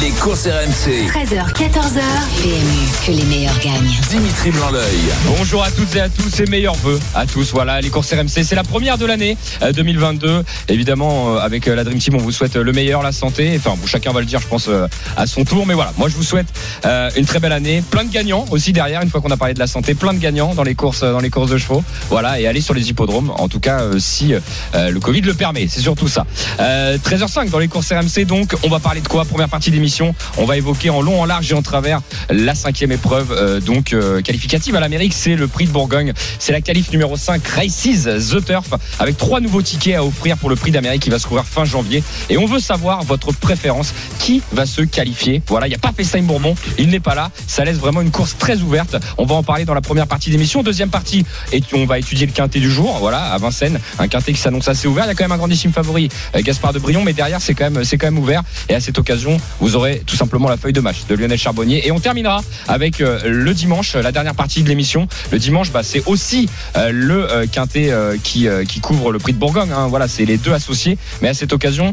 Les courses RMC. 13h, 14h. PMU, que les meilleurs gagnent. Dimitri Blanc-L'œil. Bonjour à toutes et à tous et meilleurs vœux à tous. Voilà, les courses RMC, c'est la première de l'année euh, 2022. Évidemment, euh, avec euh, la Dream Team, on vous souhaite le meilleur, la santé. Enfin, bon, chacun va le dire, je pense, euh, à son tour. Mais voilà, moi, je vous souhaite euh, une très belle année. Plein de gagnants aussi derrière, une fois qu'on a parlé de la santé. Plein de gagnants dans les courses, dans les courses de chevaux. Voilà, et aller sur les hippodromes. En tout cas, euh, si euh, le Covid le permet. C'est surtout ça. Euh, 13h05 dans les courses RMC. Donc, on va parler de quoi? Première partie d'émission. On va évoquer en long, en large et en travers la cinquième épreuve, euh, donc euh, qualificative à l'Amérique. C'est le prix de Bourgogne. C'est la qualif numéro 5, Races The Turf, avec trois nouveaux tickets à offrir pour le prix d'Amérique qui va se couvrir fin janvier. Et on veut savoir votre préférence. Qui va se qualifier? Voilà, il n'y a pas FaceTime Bourbon. Il n'est pas là. Ça laisse vraiment une course très ouverte. On va en parler dans la première partie d'émission. Deuxième partie, et on va étudier le quintet du jour. Voilà, à Vincennes, un quintet qui s'annonce assez ouvert. Il y a quand même un grandissime favori, euh, Gaspard de Brion, mais derrière c'est quand même c'est quand même ouvert. Et à cette occasion, vous aurez tout simplement la feuille de match de Lionel Charbonnier. Et on terminera avec euh, le dimanche, la dernière partie de l'émission. Le dimanche, bah, c'est aussi euh, le euh, quintet qui couvre le prix de Bourgogne. hein. Voilà, c'est les deux associés. Mais à cette occasion,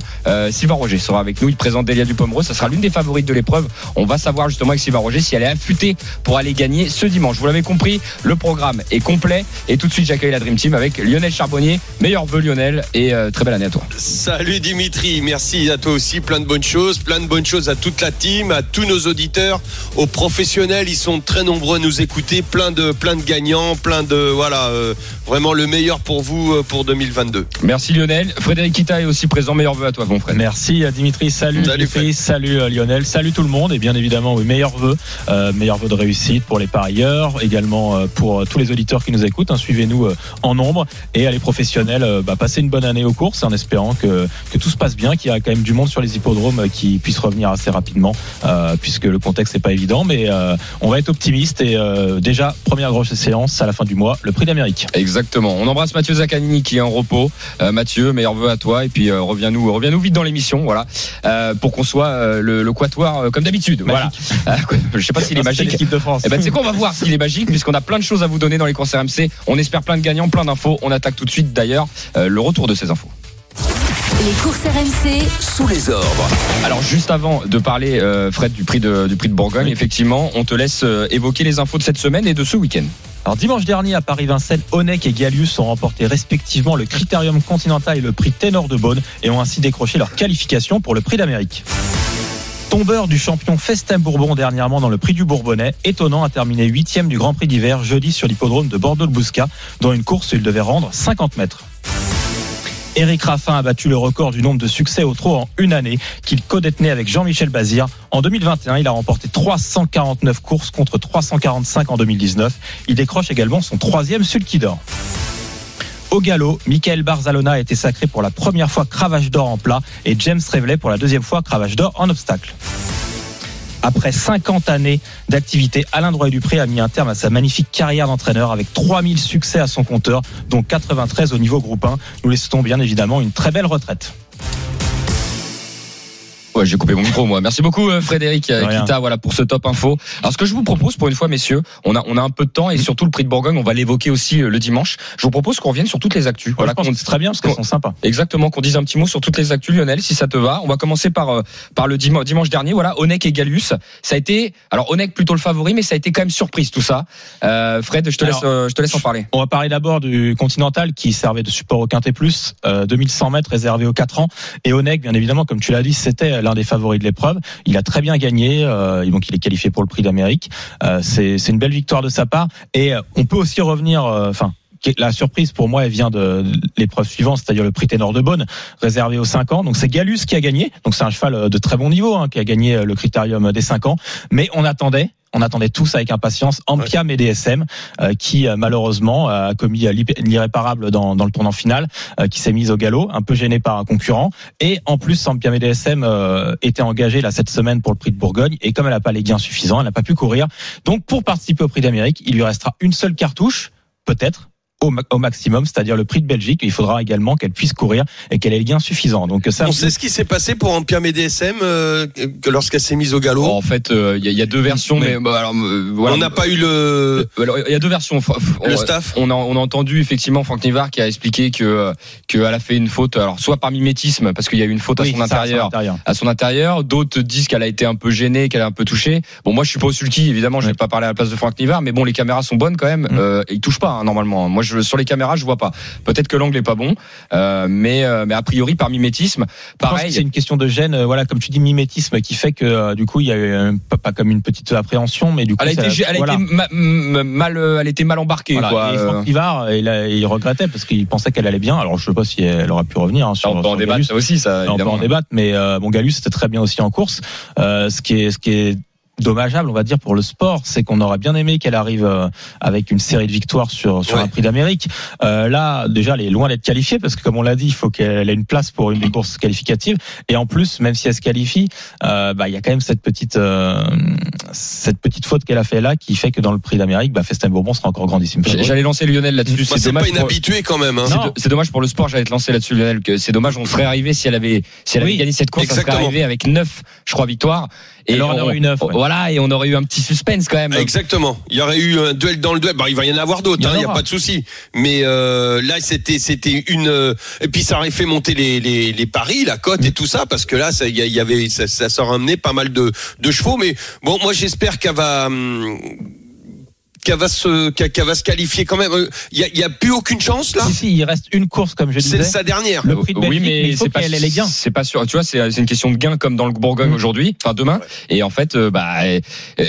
Sylvain Roger sera avec nous. Il présente Delia Dupomereux. Ça sera l'une des favorites de l'épreuve. On va savoir justement avec Sylvain Roger si elle est affûtée pour aller gagner ce dimanche. Vous l'avez compris, le programme est complet. Et tout de suite, j'accueille la Dream Team avec Lionel Charbonnier. Meilleur vœu Lionel et très belle année à toi. Salut Dimitri, merci à toi aussi, plein de bonnes choses, plein de bonnes choses à toute la team, à tous nos auditeurs, aux professionnels, ils sont très nombreux à nous écouter, plein de plein de gagnants, plein de voilà, euh, vraiment le meilleur pour vous euh, pour 2022. Merci Lionel. Frédéric Kita est aussi présent. Meilleur vœu à toi, mon frère. Merci euh, Dimitri, salut Salut, Dimitri, salut Lionel, salut tout le monde et bien évidemment oui, meilleurs vœux, euh, meilleurs vœux de réussite pour les parieurs, également euh, pour tous les auditeurs qui nous écoutent. hein. Suivez-nous euh, en nombre et à les professionnels, euh, bah, passez une bonne année aux courses en espérant que, que tout se passe bien, qu'il y a quand même du monde sur les hippodromes qui puisse revenir assez rapidement euh, puisque le contexte n'est pas évident, mais euh, on va être optimiste et euh, déjà première grosse séance à la fin du mois, le prix d'Amérique. Exactement. On embrasse Mathieu Zaccanini qui est en repos. Mathieu, meilleur vœu à toi et puis reviens-nous, reviens-nous vite dans l'émission, voilà, pour qu'on soit le, le quatuor comme d'habitude. Voilà. Je sais pas s'il est magique. l'équipe de France. Eh ben, c'est quoi, on va voir s'il est magique, puisqu'on a plein de choses à vous donner dans les courses RMC. On espère plein de gagnants, plein d'infos. On attaque tout de suite, d'ailleurs, le retour de ces infos. Les courses RMC, Sous les ordres. Alors, juste avant de parler, euh, Fred, du prix de, du prix de Bourgogne, effectivement, on te laisse euh, évoquer les infos de cette semaine et de ce week-end. Alors dimanche dernier à Paris-Vincennes, Onek et Gallius ont remporté respectivement le Critérium Continental et le prix Ténor de Beaune et ont ainsi décroché leur qualification pour le prix d'Amérique. Tombeur du champion Festin Bourbon dernièrement dans le prix du Bourbonnais, étonnant a terminé huitième du Grand Prix d'hiver jeudi sur l'hippodrome de Bordeaux-le-Bouscat, dans une course où il devait rendre 50 mètres. Éric Raffin a battu le record du nombre de succès au trot en une année qu'il co-détenait avec Jean-Michel Bazir. En 2021, il a remporté 349 courses contre 345 en 2019. Il décroche également son troisième sulky d'or. Au galop, Michael Barzalona a été sacré pour la première fois cravache d'or en plat et James Revelet pour la deuxième fois cravache d'or en obstacle. Après 50 années d'activité, Alain Droit-Dupré a mis un terme à sa magnifique carrière d'entraîneur avec 3000 succès à son compteur, dont 93 au niveau groupe 1. Nous laissons bien évidemment une très belle retraite. Ouais, j'ai coupé mon micro, moi. Merci beaucoup, euh, Frédéric euh. Kita, voilà, pour ce top info. Alors, ce que je vous propose, pour une fois, messieurs, on a, on a un peu de temps et Mm. surtout le prix de Bourgogne, on va l'évoquer aussi euh, le dimanche. Je vous propose qu'on revienne sur toutes les actus. Voilà, Voilà, c'est très bien parce qu'elles sont sympas. Exactement, qu'on dise un petit mot sur toutes les actus, Lionel, si ça te va. On va commencer par par le dimanche, dimanche dernier. Voilà, Onek et Galus. Ça a été, alors Onek plutôt le favori, mais ça a été quand même surprise tout ça. Euh, Fred, je te Alors, laisse, je te laisse en parler. On va parler d'abord du Continental qui servait de support au Quintet Plus, euh, 2100 mètres réservé aux 4 ans. Et Onek, bien évidemment, comme tu l'as dit, c'était l'un des favoris de l'épreuve. Il a très bien gagné, euh, donc il est qualifié pour le prix d'Amérique. Euh, c'est une belle victoire de sa part. Et euh, on peut aussi revenir, enfin. la surprise pour moi, elle vient de l'épreuve suivante, c'est-à-dire le prix Ténor de Beaune, réservé aux 5 ans. Donc c'est Galus qui a gagné. Donc c'est un cheval de très bon niveau, hein, qui a gagné le critérium des 5 ans. Mais on attendait, on attendait tous avec impatience Ampia DSM euh, qui euh, malheureusement a commis euh, l'irréparable dans, dans le tournant final, euh, qui s'est mise au galop, un peu gêné par un concurrent. Et en plus, Ampia DSM euh, était engagée là cette semaine pour le prix de Bourgogne. Et comme elle n'a pas les gains suffisants, elle n'a pas pu courir. Donc pour participer au prix d'Amérique, il lui restera une seule cartouche, peut-être. Au, ma- au maximum, c'est-à-dire le prix de Belgique. Il faudra également qu'elle puisse courir et qu'elle ait les gains suffisants. Donc ça, On sait ce qui s'est passé pour Ampia DSM euh, que lorsqu'elle s'est mise au galop. En fait, euh, il y, a- il y a deux versions, mais, bah, alors, euh, voilà. On n'a pas eu le, Euh, Il y a deux versions. Le on- staff. On a, on a entendu effectivement Franck Nivard qui a expliqué que euh, qu'elle a fait une faute, alors soit par mimétisme parce qu'il y a eu une faute Oui, à son intérieur, intérieur. à son intérieur. D'autres disent qu'elle a été un peu gênée, qu'elle a un peu touchée. Bon, moi je suis pas au sulky, évidemment, je vais Oui. pas parler à la place de Franck Nivard, mais bon, les caméras sont bonnes quand même. Mm. Euh, il touche pas hein, normalement. Moi, je, sur les caméras, je vois pas. Peut-être que l'angle est pas bon, euh, mais euh, mais a priori par mimétisme, pareil. c'est une question de gêne, euh, voilà, comme tu dis, mimétisme, qui fait que euh, du coup il y a eu pas, comme une petite appréhension, mais du coup Elle a été, elle a voilà. été ma- m- mal, elle était mal embarquée. Voilà. quoi. Et Franck il, a- il regrettait parce qu'il pensait qu'elle allait bien. Alors je sais pas si elle aura pu revenir hein, sur, on peut en débattre ça aussi, ça. on peut en débattre, mais euh, bon, Galus c'était très bien aussi en course. Euh, ce qui est, ce qui est dommageable, on va dire, pour le sport, c'est qu'on aurait bien aimé qu'elle arrive euh, avec une série de victoires sur sur Ouais. un Prix d'Amérique. Euh, là, déjà, elle est loin d'être qualifiée parce que, comme on l'a dit, il faut qu'elle ait une place pour une des courses qualificatives. Et en plus, même si elle se qualifie, euh, bah, il y a quand même cette petite euh, cette petite faute qu'elle a fait là qui fait que dans le Prix d'Amérique, bah, Festin Bourbon sera encore grandissime. J'allais lancer Lionel là-dessus. C'est c'est pas dommage. pour- inhabitué quand même. Hein. C'est dommage pour le sport. J'allais te lancer là-dessus, Lionel. Que c'est dommage. On serait arrivé si elle avait, si elle avait Oui. gagné cette course, elle serait arrivée avec 9 je crois, victoires. Elle en on- aurait eu neuf, ouais. Voilà, et on aurait eu un petit suspense quand même. Exactement. Il y aurait eu un duel dans le duel. Bon, il va y en avoir d'autres. Il y en hein, Il n'y a pas de souci. Mais euh, là, c'était c'était une. euh, Et puis ça aurait fait monter les les, les paris, la cote et tout ça, parce que là, ça il y, avait ça, ça, amené pas mal de de chevaux. Mais bon, moi j'espère qu'elle va. hum, qu'elle va se qu'elle qu'elle va se qualifier quand même. Euh, Il y a, il y a plus aucune chance là. Si, si, il reste une course, comme je C'est disais. sa dernière. Le prix de oui, Belgique, mais mais c'est pas, c'est pas sûr. Tu vois, c'est c'est une question de gain comme dans le Bourgogne Mm. aujourd'hui, enfin demain. Et en fait, euh, bah, euh,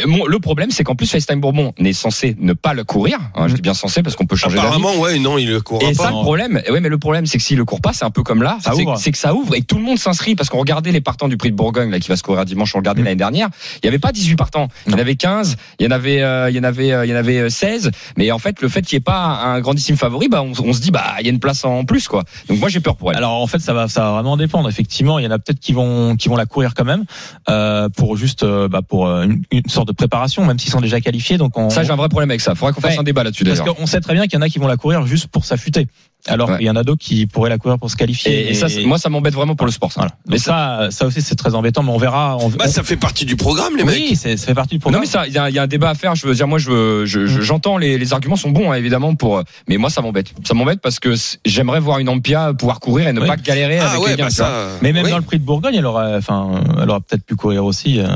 bon, le problème, c'est qu'en plus, FaceTime Bourbon n'est censé ne pas le courir. hein, Je dis bien censé parce qu'on peut changer. Apparemment, ouais, non, il le courra Et pas. ça, le problème, oui, mais le problème, c'est que s'il le court pas, c'est un peu comme là, Ça c'est ouvre. c'est que ça ouvre et que tout le monde s'inscrit parce qu'on regardait les partants du prix de Bourgogne, là, qui va se courir dimanche, on le regardait Mm. l'année dernière. Il y avait pas 18 partants. Il y en avait 15, il y en avait, euh, il y en avait, euh, il y en avait euh, 16. Mais en fait, le fait qu'il n'y ait pas un grandissime favori, bah, on, on se dit, bah, il y a une place en plus, quoi. Donc moi, j'ai peur pour elle. Alors en fait ça va ça va vraiment dépendre effectivement il y en a peut-être qui vont qui vont la courir quand même euh, pour juste euh, bah, pour euh, une, une sorte de préparation même s'ils sont déjà qualifiés donc on ça, j'ai un vrai problème avec ça. Faudrait qu'on fasse Ouais. un débat là-dessus, parce d'ailleurs. qu'on sait très bien qu'il y en a qui vont la courir juste pour s'affûter alors Ouais. qu'il y en a d'autres qui pourraient la courir pour se qualifier Et, et ça, moi, ça m'embête vraiment pour le sport, ça. voilà. Mais ça ça aussi c'est très embêtant mais on verra on, Bah, ça fait partie du programme, les mecs. oui ça fait partie du Non programme mais ça, il y, a- il y a un débat à faire. Je veux dire, moi, je, je- Mm. je- j'entends les, les arguments sont bons hein, évidemment pour, euh, mais moi ça m'embête. Ça m'embête parce que j'aimerais voir une Ampia pouvoir courir et ne Oui. pas galérer Ah avec ouais, les gains. bah ça. mais même oui. dans le prix de Bourgogne elle aura enfin elle aura peut-être pu courir aussi euh,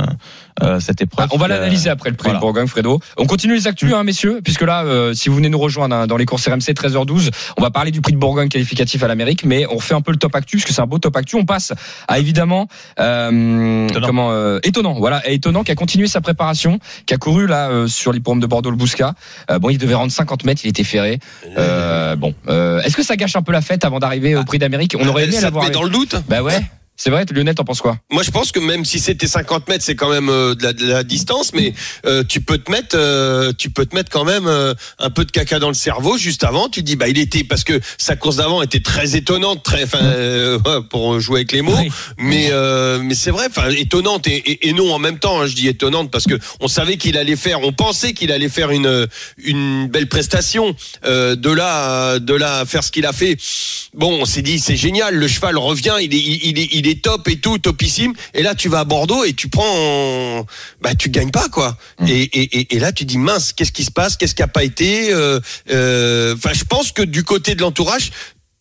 euh, cette épreuve Ah, on va l'analyser après le prix voilà. de Bourgogne, Fredo. On continue les actus, hein, messieurs, puisque là, euh, si vous venez nous rejoindre hein, dans les courses RMC 13h12, on va parler du prix de Bourgogne qualificatif à l'Amérique, mais on refait un peu le top actu, parce que c'est un beau top actu. On passe à évidemment euh, Étonnant. comment euh, étonnant, voilà, étonnant qui a continué sa préparation, qui a couru là euh, sur l'hippodrome de Bordeaux le Bouscat. Euh, bon, il devait rendre 50 mètres, il était ferré. Euh, bon, est-ce que ça gâche un peu la fête avant d'arriver au prix d'Amérique? On aurait aimé l'avoir. dans le doute? Bah ouais. C'est vrai, Lionel, t'en penses quoi? Moi, je pense que même si c'était 50 mètres, c'est quand même euh, de, la, de la distance, mais euh, tu peux te mettre, euh, tu peux te mettre quand même euh, un peu de caca dans le cerveau juste avant. Tu te dis, bah, il était parce que sa course d'avant était très étonnante, très, enfin, euh, pour jouer avec les mots. Oui. Mais euh, mais c'est vrai, enfin étonnante et, et, et non en même temps. hein, je dis étonnante parce que on savait qu'il allait faire, on pensait qu'il allait faire une une belle prestation. Euh, de là de là à faire ce qu'il a fait. Bon, on s'est dit c'est génial, le cheval revient, il est il, il est il est top et tout, topissime. Et là tu vas à Bordeaux et tu prends, bah tu gagnes pas quoi. Mmh. Et, et, et, et là tu dis mince, qu'est-ce qui se passe, qu'est-ce qui a pas été. euh, euh, Enfin, je pense que du côté de l'entourage,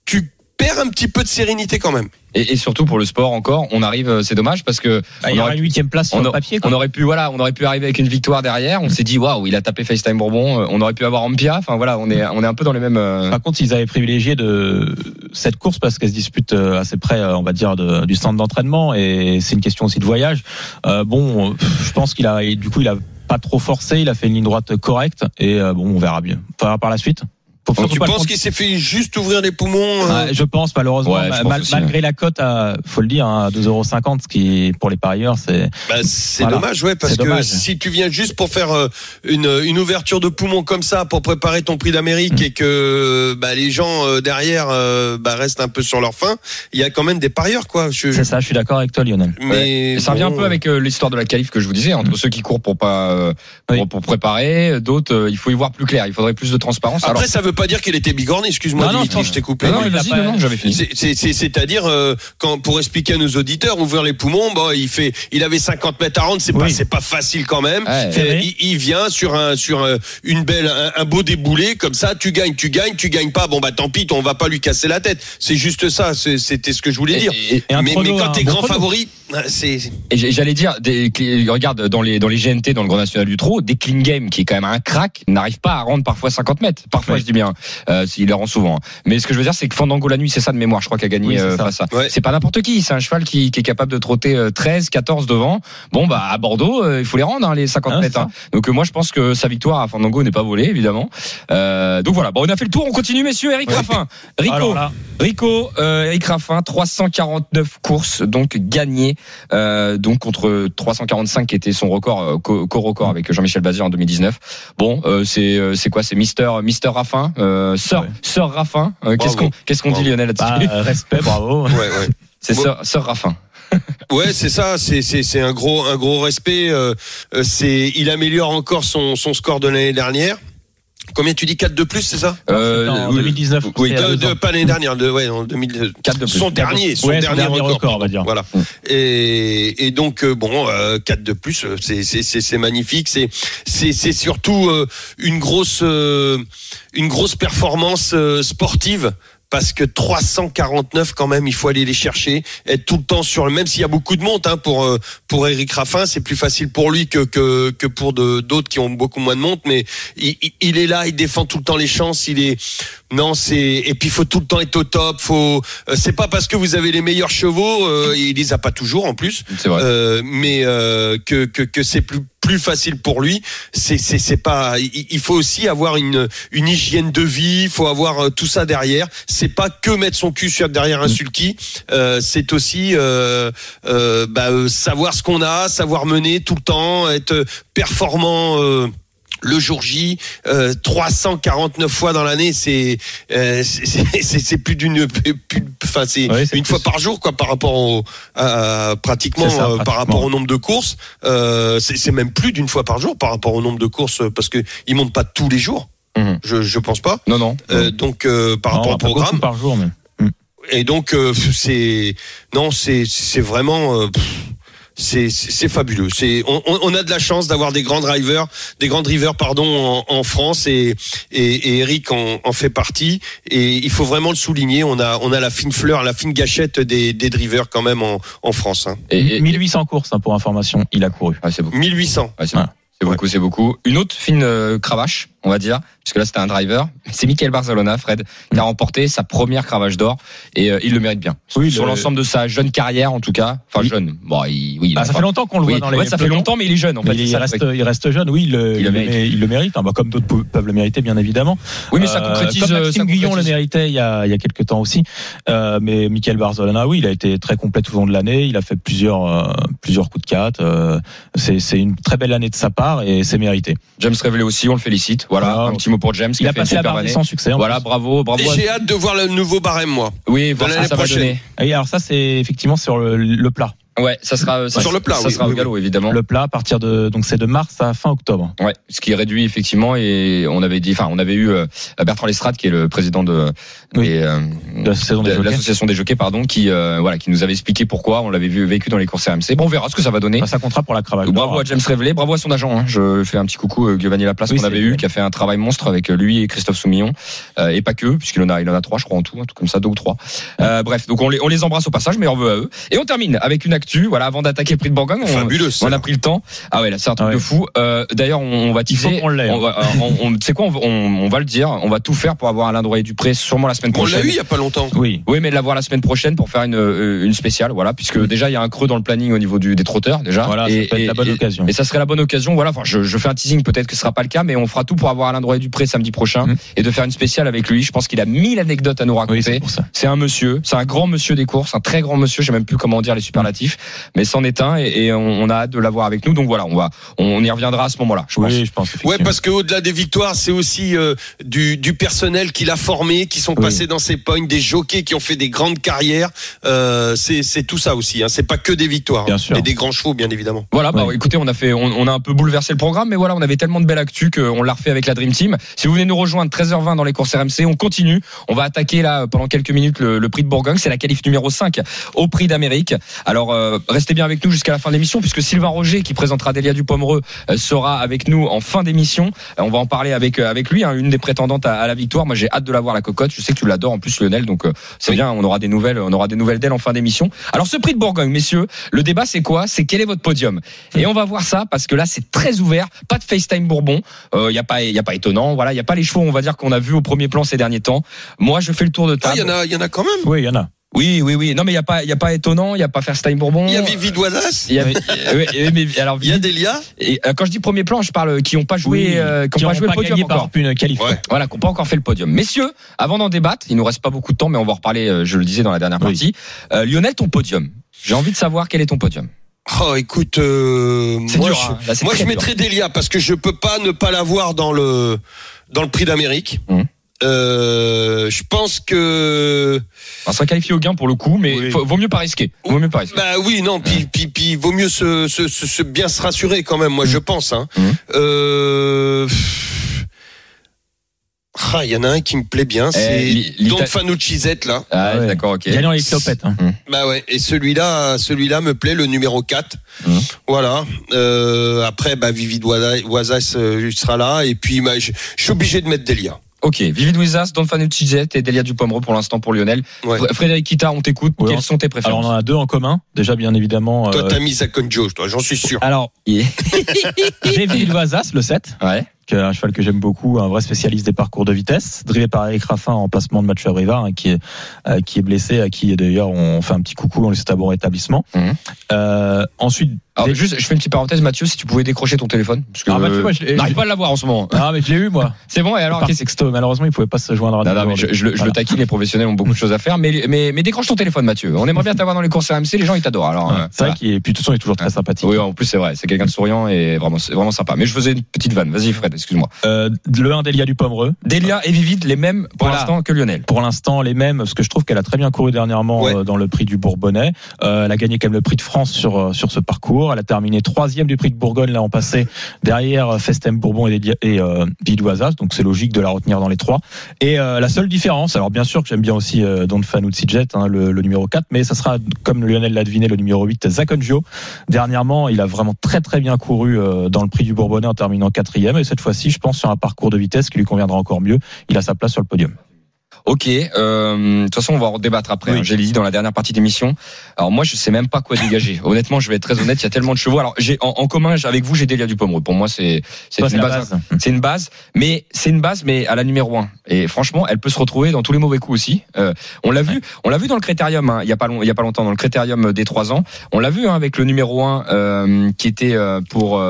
tu perds un petit peu de sérénité quand même. et, et surtout pour le sport encore, on arrive, euh, c'est dommage parce que Bah, il on y aura aurait une huitième place sur on, le a- papier quoi. on aurait pu voilà, on aurait pu arriver avec une victoire derrière. On s'est dit waouh, il a tapé FaceTime Bourbon. euh, On aurait pu avoir Ampia. Enfin voilà, on est on est un peu dans les mêmes. euh, Par contre, ils avaient privilégié de cette course parce qu'elle se dispute euh, assez près, euh, on va dire, de- du centre d'entraînement et c'est une question aussi de voyage. Euh, bon, je pense qu'il a, et du coup, il a pas trop forcé, il a fait une ligne droite correcte et euh, bon, on verra bien. Par, par la suite. Faut surtout Tu penses compte- qu'il s'est fait juste ouvrir les poumons euh, Ouais, je pense malheureusement, Ouais, je ma- pense mal- aussi, malgré la cote à, faut le dire, hein, à 2,50€, ce qui pour les parieurs, c'est Bah, c'est Voilà. dommage, ouais, parce que dommage. si tu viens juste pour faire euh, une, une ouverture de poumon comme ça, pour préparer ton prix d'Amérique Mm. et que bah, les gens euh, derrière euh, bah, restent un peu sur leur faim, il y a quand même des parieurs, quoi. Je- c'est ça. Je suis d'accord avec toi, Lionel. mais ça revient un peu avec euh, l'histoire de la qualif que je vous disais, entre Mm. ceux qui courent pour pas euh, pour, Oui. pour préparer, d'autres euh, il faut y voir plus clair. Il faudrait plus de transparence. Après, Alors, ça veut veut pas dire qu'il était bigorné. Excuse-moi, Non, Dimitri, non. je t'ai coupé. Non, Non, pas- non, j'avais fini. C'est-à-dire, euh, quand pour expliquer à nos auditeurs, ouvrir les poumons, bon, il fait, il avait 50 mètres à rendre, c'est pas, Oui. c'est pas facile quand même. Ouais. Euh, il, il vient sur un, sur un- une belle, un, un beau déboulé comme ça, tu gagnes, tu gagnes, tu gagnes pas, bon bah tant pis, on va pas lui casser la tête. C'est juste ça, c'était ce que je voulais Et- dire. et- et un mais, quand t'es grand favori, j'allais dire, des, regarde, dans les, dans les GNT, dans le Grand National du Trot, des clean game, qui est quand même un crack, n'arrive pas à rendre parfois 50 mètres. Parfois, je dis bien, euh, il le rend souvent. Mais ce que je veux dire, c'est que Fandango la nuit, c'est ça de mémoire, je crois, qu'il a gagné Oui, c'est euh, ça. face à. Ouais. C'est pas n'importe qui, c'est un cheval qui, qui est capable de trotter euh, 13, 14 devant. Bon, bah, à Bordeaux, euh, il faut les rendre, hein, les 50 Ah, mètres. hein. Donc, euh, moi, je pense que sa victoire à Fandango n'est pas volée, évidemment. Euh, donc voilà, bon, on a fait le tour, on continue, messieurs. Eric Ouais. Raffin. Rico, Rico, euh, Eric Raffin, 349 courses donc gagnées, euh, donc contre 345 qui était son record, euh, co- co-record avec Jean-Michel Bazir en 2019. Bon, euh, c'est euh, c'est quoi, c'est Mister Mister Raffin, euh, Sir Ouais. Sir Raffin. Euh, qu'est-ce qu'on qu'est-ce qu'on dit. Lionel là-dessus? Bah, respect, bravo. ouais, ouais. C'est Sir, Sir Raffin. Ouais, c'est ça. C'est c'est c'est un gros un gros respect. euh, c'est il améliore encore son son score de l'année dernière. Combien tu dis 4 de plus, c'est ça? Euh, en oui, 2019. oui, de, de- pas l'année dernière, de ouais, en 2000. 4 de plus. Son dernier, son Ouais, son dernier, dernier record, record, on va dire. Voilà. Mm. Et, et donc euh, bon, euh, 4 de plus, euh, c'est c'est c'est c'est magnifique. C'est c'est c'est surtout euh, une grosse euh, une grosse performance euh, sportive. Parce que 349 quand même, il faut aller les chercher, être tout le temps sur le même s'il y a beaucoup de monde hein, pour euh, pour Eric Raffin, c'est plus facile pour lui que que que pour d'autres qui ont beaucoup moins de monde, mais il, il- il est là, il défend tout le temps les chances, il est non, c'est et puis il faut tout le temps être au top. Faut, euh, c'est pas parce que vous avez les meilleurs chevaux, euh, il les a pas toujours en plus, C'est vrai. euh, mais euh, que que, que c'est plus plus facile pour lui. C'est c'est c'est pas. Il, faut aussi avoir une une hygiène de vie. Il faut avoir euh, tout ça derrière. C'est pas que mettre son cul sur derrière un sulky. Euh, c'est aussi euh, euh, bah, euh, savoir ce qu'on a, savoir mener tout le temps, être performant. Le jour J, euh, 349 fois dans l'année, c'est euh, c'est- plus d'une, plus- enfin c'est Ouais, une plus. fois par jour quoi, par rapport au, pratiquement, ça, euh, par rapport au nombre de courses. Euh, c'est même plus d'une fois par jour par rapport au nombre de courses parce que ils montent pas tous les jours. Mhm. Je je pense pas. Non, non. Euh, donc euh, par Non, rapport au programme par jour, mais. et donc euh, c'est non c'est c'est vraiment euh, pff, c'est c'est c'est fabuleux. C'est on, on- on a de la chance d'avoir des grands drivers, des grands drivers pardon en, en France et, et et Eric en, en fait partie et il faut vraiment le souligner. On a on a la fine fleur, la fine gâchette des des drivers quand même en en France. Hein. Et, et- 1800 courses, hein, pour information, il a couru. ouais, c'est beaucoup. 1800. Ouais, c'est Ouais. c'est beaucoup, c'est beaucoup. Une autre fine euh, cravache, on va dire, puisque là c'était un driver. C'est Michael Barzalona, Fred, qui a remporté sa première cravache d'or et euh, il le mérite bien. Oui, Sur le- l'ensemble de sa jeune carrière, en tout cas. Enfin Oui. jeune. Bon, il, oui, Ah, ça pas- fait longtemps qu'on le oui, voit dans les. ouais, ça fait longtemps, mais il est jeune en fait. Il, le reste, il reste jeune, oui, il, le- Il le le mérite. le mérite, hein, bah, comme d'autres peuvent le mériter, bien évidemment. Oui, mais ça Euh, concrétise. Comme euh, Maxime ça le concrétise. méritait il y a, il y a quelques temps aussi. Euh, mais Michael Barzolana, oui, il a été très complet tout au long de l'année. Il a fait plusieurs, euh, plusieurs coups de quatre. Euh, c'est, c'est une très belle année de sa part et c'est mérité. James Révélé aussi, on le félicite. Voilà, Ah, un petit mot pour James. qui Il a fait une passé la super barre année. sans succès. Voilà, plus. bravo, bravo. J'ai hâte de voir le nouveau barème moi. Oui, que l'année ça va prochaine. donner. Et alors ça, c'est effectivement sur le, le plat. Ouais, ça sera ça, Sur le plat, Ça oui, sera oui, au galop, évidemment. Le plat à partir de donc c'est de mars à fin octobre. Ouais, ce qui réduit effectivement et on avait dit, enfin, on avait eu euh, Bertrand Lestrade qui est le président de, Oui. des, euh, De des de l'association des jockeys, pardon, qui euh, voilà, qui nous avait expliqué pourquoi. On l'avait vu vécu dans les courses RMC. Bon, on verra ce que ça va donner. Enfin, ça comptera pour la cravache. Bravo d'or. à James Révélé, bravo à son agent. hein. Je fais un petit coucou euh, Giovanni Laplace Oui, qu'on avait eu, qui a fait un travail monstre avec euh, lui et Christophe Soumillon, euh, et pas que, puisqu'il en a, il en a trois, je crois en tout, un truc comme ça, deux ou trois. Euh, bref, donc on les, on les embrasse au passage, mais on veut à eux. Et on termine avec une actu. Voilà, avant d'attaquer prix de Bourgogne, on, Fabuleux. on a pris le temps. Ah ouais, là c'est un truc Ouais. de fou. Euh, D'ailleurs, on, on va teaser. qu'on l'ait. On on, on- tu sais quoi, on, va- on, on va le dire. On va tout faire pour avoir Alain Droyer Dupré sûrement la semaine On prochaine. l'a eu il y a pas longtemps. Oui. Oui, mais de l'avoir la semaine prochaine pour faire une, euh, une spéciale, voilà, puisque déjà il y a un creux dans le planning au niveau du, des trotteurs déjà. Voilà, ça peut être la bonne occasion. Et ça serait la bonne occasion, voilà. Enfin, je, je fais un teasing, peut-être que ce sera pas le cas, mais on fera tout pour avoir Alain Droit Dupré samedi prochain Mhm. et de faire une spéciale avec lui. Je pense qu'il a mille anecdotes à nous raconter. c'est un monsieur, c'est un grand monsieur des courses, un très grand monsieur. J'ai même plus comment dire les superlatifs. Mais c'en est un et, et on, on a hâte de l'avoir avec nous. Donc voilà, on va, on y reviendra à ce moment-là. Je pense. Oui, je pense. Ouais, parce que au-delà des victoires, c'est aussi euh, du, du personnel qu'il a formé, qui sont Oui. passés dans ses pognes, des jockeys qui ont fait des grandes carrières. Euh, c'est c'est tout ça aussi. Hein. C'est pas que des victoires, Bien hein. sûr. et des grands chevaux, bien évidemment. Voilà, bah, Ouais. écoutez, on a fait, on, on a un peu bouleversé le programme, mais voilà, on avait tellement de belles actus qu'on l'a refait avec la Dream Team. Si vous venez nous rejoindre 13h20 dans les courses RMC, on continue. On va attaquer là pendant quelques minutes le, le prix de Bourgogne. C'est la qualif numéro 5 au prix d'Amérique. Alors euh, restez bien avec nous jusqu'à la fin de l'émission, puisque Sylvain Roger, qui présentera Delia Dupomereux, euh, sera avec nous en fin d'émission. Euh, on va en parler avec euh, avec lui, hein, une des prétendantes à, à la victoire. Moi, j'ai hâte de la voir la cocotte. Je sais que tu l'adores en plus, Lionel. Donc euh, c'est Oui. bien. On aura des nouvelles. On aura des nouvelles d'elle en fin d'émission. Alors ce prix de Bourgogne, messieurs, le débat c'est quoi? C'est quel est votre podium? Et on va voir ça parce que là c'est très ouvert. Pas de FaceTime Bourbon. Il y a pas, il y a pas étonnant. Voilà, il y a pas les chevaux, on va dire qu'on a vu au premier plan ces derniers temps. Moi, je fais le tour de Ah, table. il y en a, il y en a quand même. Oui, il y en a. Oui, oui, oui. Non, mais il y a pas, il y a pas étonnant. Il y a pas FaceTime Bourbon. Il y a Vivi Doisas, Il y a- oui, oui, mais alors il y a Delia. et, euh, quand je dis premier plan, je parle qui ont pas joué, Oui, euh, qui ont pas joué le podium gagné encore. par une qualif. Ouais. Voilà, qui n'ont pas encore fait le podium. Messieurs, avant d'en débattre, il nous reste pas beaucoup de temps, mais on va en reparler, euh, je le disais dans la dernière Oui. partie. Euh, Lionel, ton podium. J'ai envie de savoir quel est ton podium. Oh, écoute, euh, C'est moi, dur, je, hein. Là, moi, très je dur. mettrais Delia parce que je peux pas ne pas l'avoir dans le dans le prix d'Amérique. Mhm. Euh, je pense que On sera qualifié au gain pour le coup, mais Oui. faut- vaut mieux pas risquer. Vaut mieux pas risquer. Bah oui, non, puis, puis, puis vaut mieux se, se, se, se bien se rassurer quand même, moi je pense. Hein. Mhm. Euh... Ah, il y en a un qui me plaît bien, c'est li- l'Ita- Don Fanucci Z là. Ah, ouais. d'accord, ok. Gagnant les clopettes. hein. Bah ouais, et celui-là, celui-là me plaît, le numéro 4. Mhm. Voilà. Euh, après, bah Vivi Wazas euh, sera là, et puis bah, je je suis obligé de mettre Delia. Ok, Vivid Wizas, Don Fanucci Jet et Delia Dupomereux pour l'instant pour Lionel. Ouais. Fr- Frédéric Kita, on t'écoute. Ouais, Quelles on- sont tes Alors préférences on en a deux en commun. Déjà bien évidemment. Toi, euh, t'as mis Zakonjo, toi, j'en suis sûr. Alors Yeah. j'ai Villoisas, le 7. Ouais. Un cheval que j'aime beaucoup, un vrai spécialiste des parcours de vitesse, drivé par Eric Raffin en placement de Mathieu Abrivard, hein, qui est euh, qui est blessé, à qui d'ailleurs on fait un petit coucou, on lui souhaite un bon rétablissement. Mhm. Euh, ensuite, Alors, des- juste, je fais une petite parenthèse, Mathieu, si tu pouvais décrocher ton téléphone. Parce que Ah, Mathieu, moi, je n'arrive pas à l'avoir en ce moment. ah mais je l'ai eu moi. C'est bon, et alors, Par qu'est-ce texto, malheureusement il pouvait pas se joindre. à Non, non, mais je, le- je Voilà. le taquine, les professionnels ont beaucoup de choses à faire, mais, mais, mais décroche ton téléphone, Mathieu. On aimerait bien t'avoir dans les courses RMC, les gens ils t'adorent. Alors, Ouais, euh, C'est vrai qu'il est, puis de toute façon il est toujours très sympathique. Oui, en plus c'est vrai, c'est quelqu'un de souriant et vraiment, vraiment sympa. Mais je faisais une petite vanne. Vas-y, Fred, excuse-moi. Euh, le 1 Delia du Pomereux. Delia et Vivid, les mêmes pour Voilà. l'instant que Lionel. Pour l'instant, les mêmes, parce que je trouve qu'elle a très bien couru dernièrement Ouais. euh, dans le prix du Bourbonnais. Euh, elle a gagné quand même le prix de France sur euh, sur ce parcours. Elle a terminé troisième du prix de Bourgogne là en passé derrière euh, Festem Bourbon et, Delia- et euh. Donc c'est logique de la retenir dans les trois. Et euh, la seule différence, alors bien sûr que j'aime bien aussi euh, Don Fanucci Jet, hein, le, le numéro 4, mais ça sera comme Lionel l'a deviné le numéro 8, Zakonjo. Dernièrement, il a vraiment très très bien couru euh, dans le prix du Bourbonnais en terminant quatrième. Et cette fois-ci, je pense sur un parcours de vitesse qui lui conviendra encore mieux. Il a sa place sur le podium. Ok, euh, de toute façon on va en débattre après. Oui. hein. J'ai dit dans la dernière partie d'émission. Alors moi je sais même pas quoi dégager. Honnêtement, je vais être très honnête. Il y a tellement de chevaux. Alors j'ai en, en commun avec vous j'ai Delia du Pomereux. Pour moi c'est une base. base. C'est une base, mais c'est une base, mais à la numéro 1. Et franchement, elle peut se retrouver dans tous les mauvais coups aussi. Euh, on l'a vu, on l'a vu dans le critérium. hein, il y a pas long- il y a pas longtemps dans le critérium des 3 ans. On l'a vu hein, avec le numéro 1 euh, qui était pour.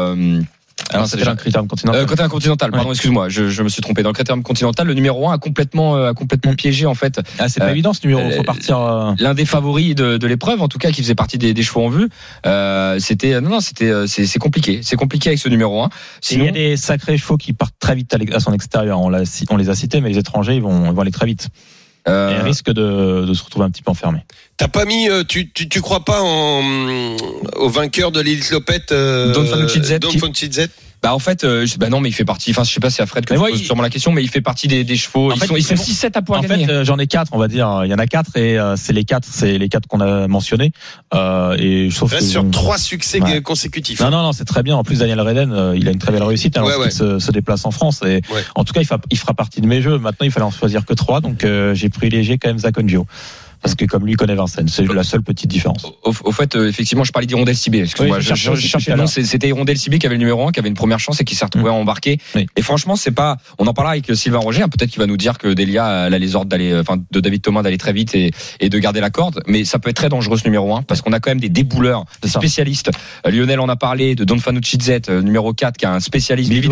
Euh, Alors, c'est c'était déjà- un critère continental. euh, continental, pardon, excuse-moi, je, je me suis trompé. Dans le critérium continental, le numéro 1 a complètement, euh, a complètement piégé en fait ah, c'est pas euh, évident ce numéro. euh, Faut partir. euh, l'un des favoris de, de l'épreuve, en tout cas, qui faisait partie des, des chevaux en vue. Euh, c'était non, non, c'était euh, c'est c'est compliqué, c'est compliqué avec ce numéro 1 Il y a des sacrés chevaux qui partent très vite à à son extérieur. On, on les a cités, mais les étrangers, ils vont, ils vont aller très vite. Euh, Et risquent de, de se retrouver un petit peu enfermés. T'as pas mis, euh, tu, tu, tu crois pas en, au vainqueur de l'élite Lopette, euh, Don Fanucci Bah en fait, euh, je- bah non, mais il fait partie. Enfin, je sais pas si c'est à Fred que Mais tu ouais, il- sûrement la question, mais il fait partie des, des chevaux. En ils fait, sont, ils sont c'est bon. 6-7 à pouvoir En gagner. fait, euh, j'en ai quatre, on va dire. Il y en a quatre et euh, c'est les quatre, c'est les quatre qu'on a mentionnés. Euh, et je trouve Reste que- sur trois succès Ouais. consécutifs. Non, non, non, c'est très bien. En plus, Daniel Reden, euh, il a une très belle réussite. Alors Ouais, ouais. qu'il se, se déplace en France. Et Ouais. en tout cas, il, fa- il fera partie de mes jeux. Maintenant, il fallait en choisir que trois. Donc, euh, j'ai privilégié quand même Zakonjo. Parce que comme lui connaît Vincennes, c'est la seule petite différence. Au, au fait, euh, effectivement, je parlais d'Hirondelle Cibé. C'était Hirondelle Cibé qui avait le numéro 1, qui avait une première chance et qui s'est retrouvé à embarquer. Oui. Et franchement, c'est pas. On en parlera avec euh, Sylvain Roger. hein, Peut-être qu'il va nous dire que Delia elle a les ordres d'aller, enfin, de David Thomas d'aller très vite et, et de garder la corde. Mais ça peut être très dangereux ce numéro 1 parce qu'on a quand même des débouleurs, des spécialistes. Euh, Lionel en a parlé de Don Fanucci Z, euh, numéro 4, qui est un spécialiste. David.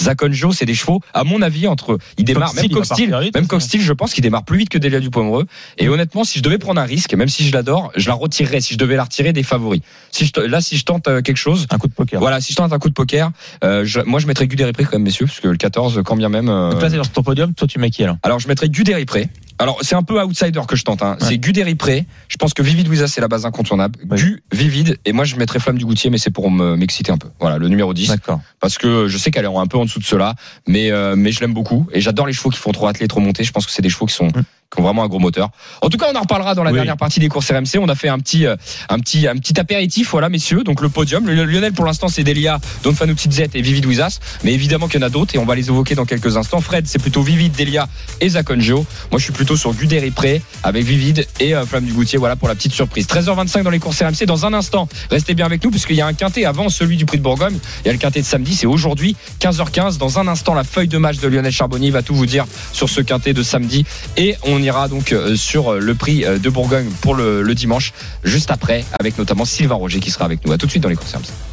Zakonjo, c'est des chevaux. À mon avis, entre ils démarrent même il va Coxtil, partir vite, même ça. Coxtil, je pense qu'il démarre plus vite que Delia du Pomereux. Et honnêtement. Honnêtement, si je devais prendre un risque, même si je l'adore, je la retirerais si je devais la retirer des favoris. Si je, là, si je tente euh, quelque chose, Un coup de poker. voilà, si je tente un coup de poker, euh, je- moi je mettrais Guderipré quand même, messieurs, parce que le 14, quand bien même. euh, Donc là, c'est sur ton podium. Toi, tu mets qui alors? Alors je mettrais Guderipré. Alors c'est un peu outsider que je tente. Hein. Ouais. C'est Guderipré. Je pense que Vivid Wiza c'est la base incontournable. Oui. Gu, Vivid et moi je mettrais Flamme du Goutier, mais c'est pour me- m'exciter un peu. Voilà, le numéro 10 D'accord. parce que je sais qu'elle est un peu en dessous de cela, mais euh, mais je l'aime beaucoup et j'adore les chevaux qui font trop atteler, trop monter. Je pense que c'est des chevaux qui sont Mm. qui ont vraiment un gros moteur. En tout cas, on en reparlera dans la Oui. dernière partie des courses RMC. On a fait un petit euh, un petit un petit apéritif, voilà messieurs. Donc le podium, le Lionel pour l'instant c'est Delia, Don Fanou Zet et Vivid Wizas, mais évidemment qu'il y en a d'autres et on va les évoquer dans quelques instants. Fred, c'est plutôt Vivid, Delia et Zakonjo. Moi, je suis plutôt sur Guder et Pré avec Vivid et euh, Flamme du Goutier. Voilà pour la petite surprise. 13h25 dans les courses RMC. Dans un instant, restez bien avec nous puisqu'il y a un quintet avant celui du Prix de Bourgogne. Il y a le quintet de samedi, c'est aujourd'hui 15h15. Dans un instant, la feuille de match de Lionel Charbonnier va tout vous dire sur ce quintet de samedi et on ira donc euh, sur le Prix euh, de Bourgogne pour le, le dimanche juste après avec notamment Sylvain Roger qui sera avec nous. À tout de suite dans les courses RMC.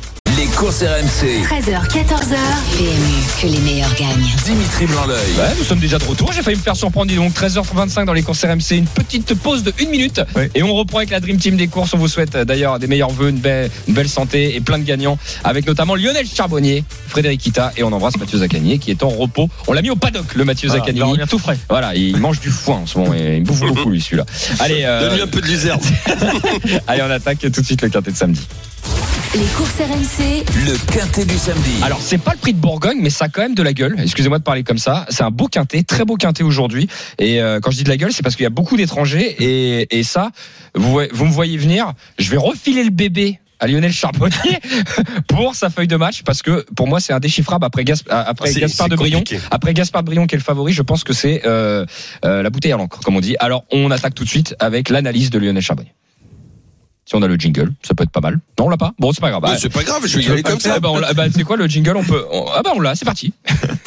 Courses RMC. 13h, 14h. PMU, que les meilleurs gagnent. Dimitri Blanc-L'œil. Ouais, nous sommes déjà de retour. J'ai failli me faire surprendre. dis Donc 13h25 dans les courses RMC. Une petite pause de une minute. Oui. Et on reprend avec la Dream Team des courses. On vous souhaite euh, d'ailleurs des meilleurs vœux, une belle, une belle santé et plein de gagnants. Avec notamment Lionel Charbonnier, Frédéric Kita et on embrasse Mathieu Zaccagnier qui est en repos. On l'a mis au paddock, le Mathieu Voilà, il revenir tout frais. Voilà, il mange du foin en ce moment et il bouffe beaucoup lui celui-là. Allez, euh, Donne-lui un peu de luzerne. allez, on attaque tout de suite le quintet de samedi. Les courses RMC, Le quintet du samedi. Alors c'est pas le prix de Bourgogne, mais ça a quand même de la gueule. Excusez-moi de parler comme ça. C'est un beau quintet, très beau quintet aujourd'hui. Et euh, quand je dis de la gueule, c'est parce qu'il y a beaucoup d'étrangers. Et, et ça, vous, vous me voyez venir. Je vais refiler le bébé à Lionel Charbonnier pour sa feuille de match parce que pour moi c'est indéchiffrable après, Gas- après Gaspard de Brion. Après Gaspard de Brion qui est le favori, je pense que c'est euh, euh, la bouteille à l'encre, comme on dit. Alors on attaque tout de suite avec l'analyse de Lionel Charbonnier. Si on a le jingle, ça peut être pas mal. Non, on l'a pas? Bon, c'est pas grave. Ouais, Ah, c'est pas grave, je vais y aller comme ça. Bah, on l'a- bah, c'est quoi le jingle? On peut. on- Ah bah on l'a, c'est parti.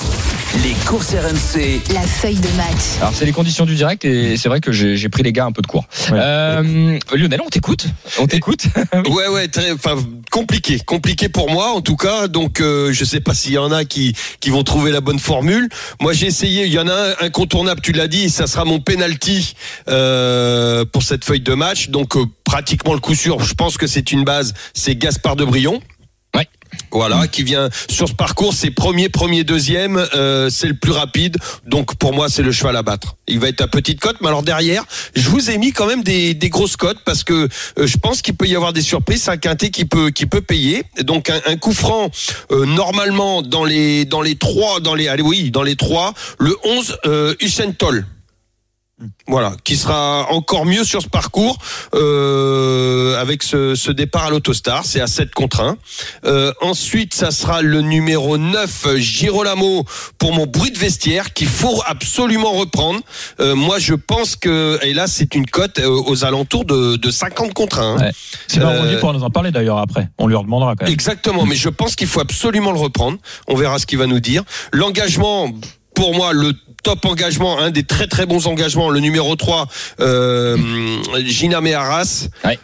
Les courses RMC. la feuille de match. Alors c'est les conditions du direct et c'est vrai que j'ai j'ai pris les gars un peu de cours. Euh, Lionel, on t'écoute? On t'écoute? Ouais, ouais, très, enfin, compliqué, compliqué pour moi en tout cas. Donc, euh, je sais pas s'il y en a qui qui vont trouver la bonne formule. Moi, j'ai essayé. Il y en a un incontournable, tu l'as dit. Ça sera mon penalty euh, pour cette feuille de match. Donc, euh, pratiquement le coup sûr. Je pense que c'est une base. C'est Gaspard de Brion. Voilà, qui vient sur ce parcours, c'est premier, premier, deuxième, euh, c'est le plus rapide. Donc pour moi, c'est le cheval à battre. Il va être à petite cote, mais alors derrière, je vous ai mis quand même des, des grosses cotes parce que euh, je pense qu'il peut y avoir des surprises. C'est un quintet qui peut qui peut payer. Donc un, coup franc euh, normalement dans les dans les trois, dans les allez oui, dans les trois, le 11 euh. Voilà, qui sera encore mieux sur ce parcours euh, avec ce, ce départ à l'autostar. C'est à 7 contre 1. Euh, ensuite, ça sera le numéro 9, Girolamo, pour mon bruit de vestiaire, qu'il faut absolument reprendre. Euh, moi, je pense que, et là, c'est une cote euh, aux alentours de, de 50 contre 1. Ouais. Sylvain Euh, Rodier pourra nous en parler d'ailleurs après. On lui en demandera quand même. Exactement, mais je pense qu'il faut absolument le reprendre. On verra ce qu'il va nous dire. L'engagement, pour moi, le top engagement, un des très très bons engagements, le numéro 3, euh, Gina Meharas. Ouais.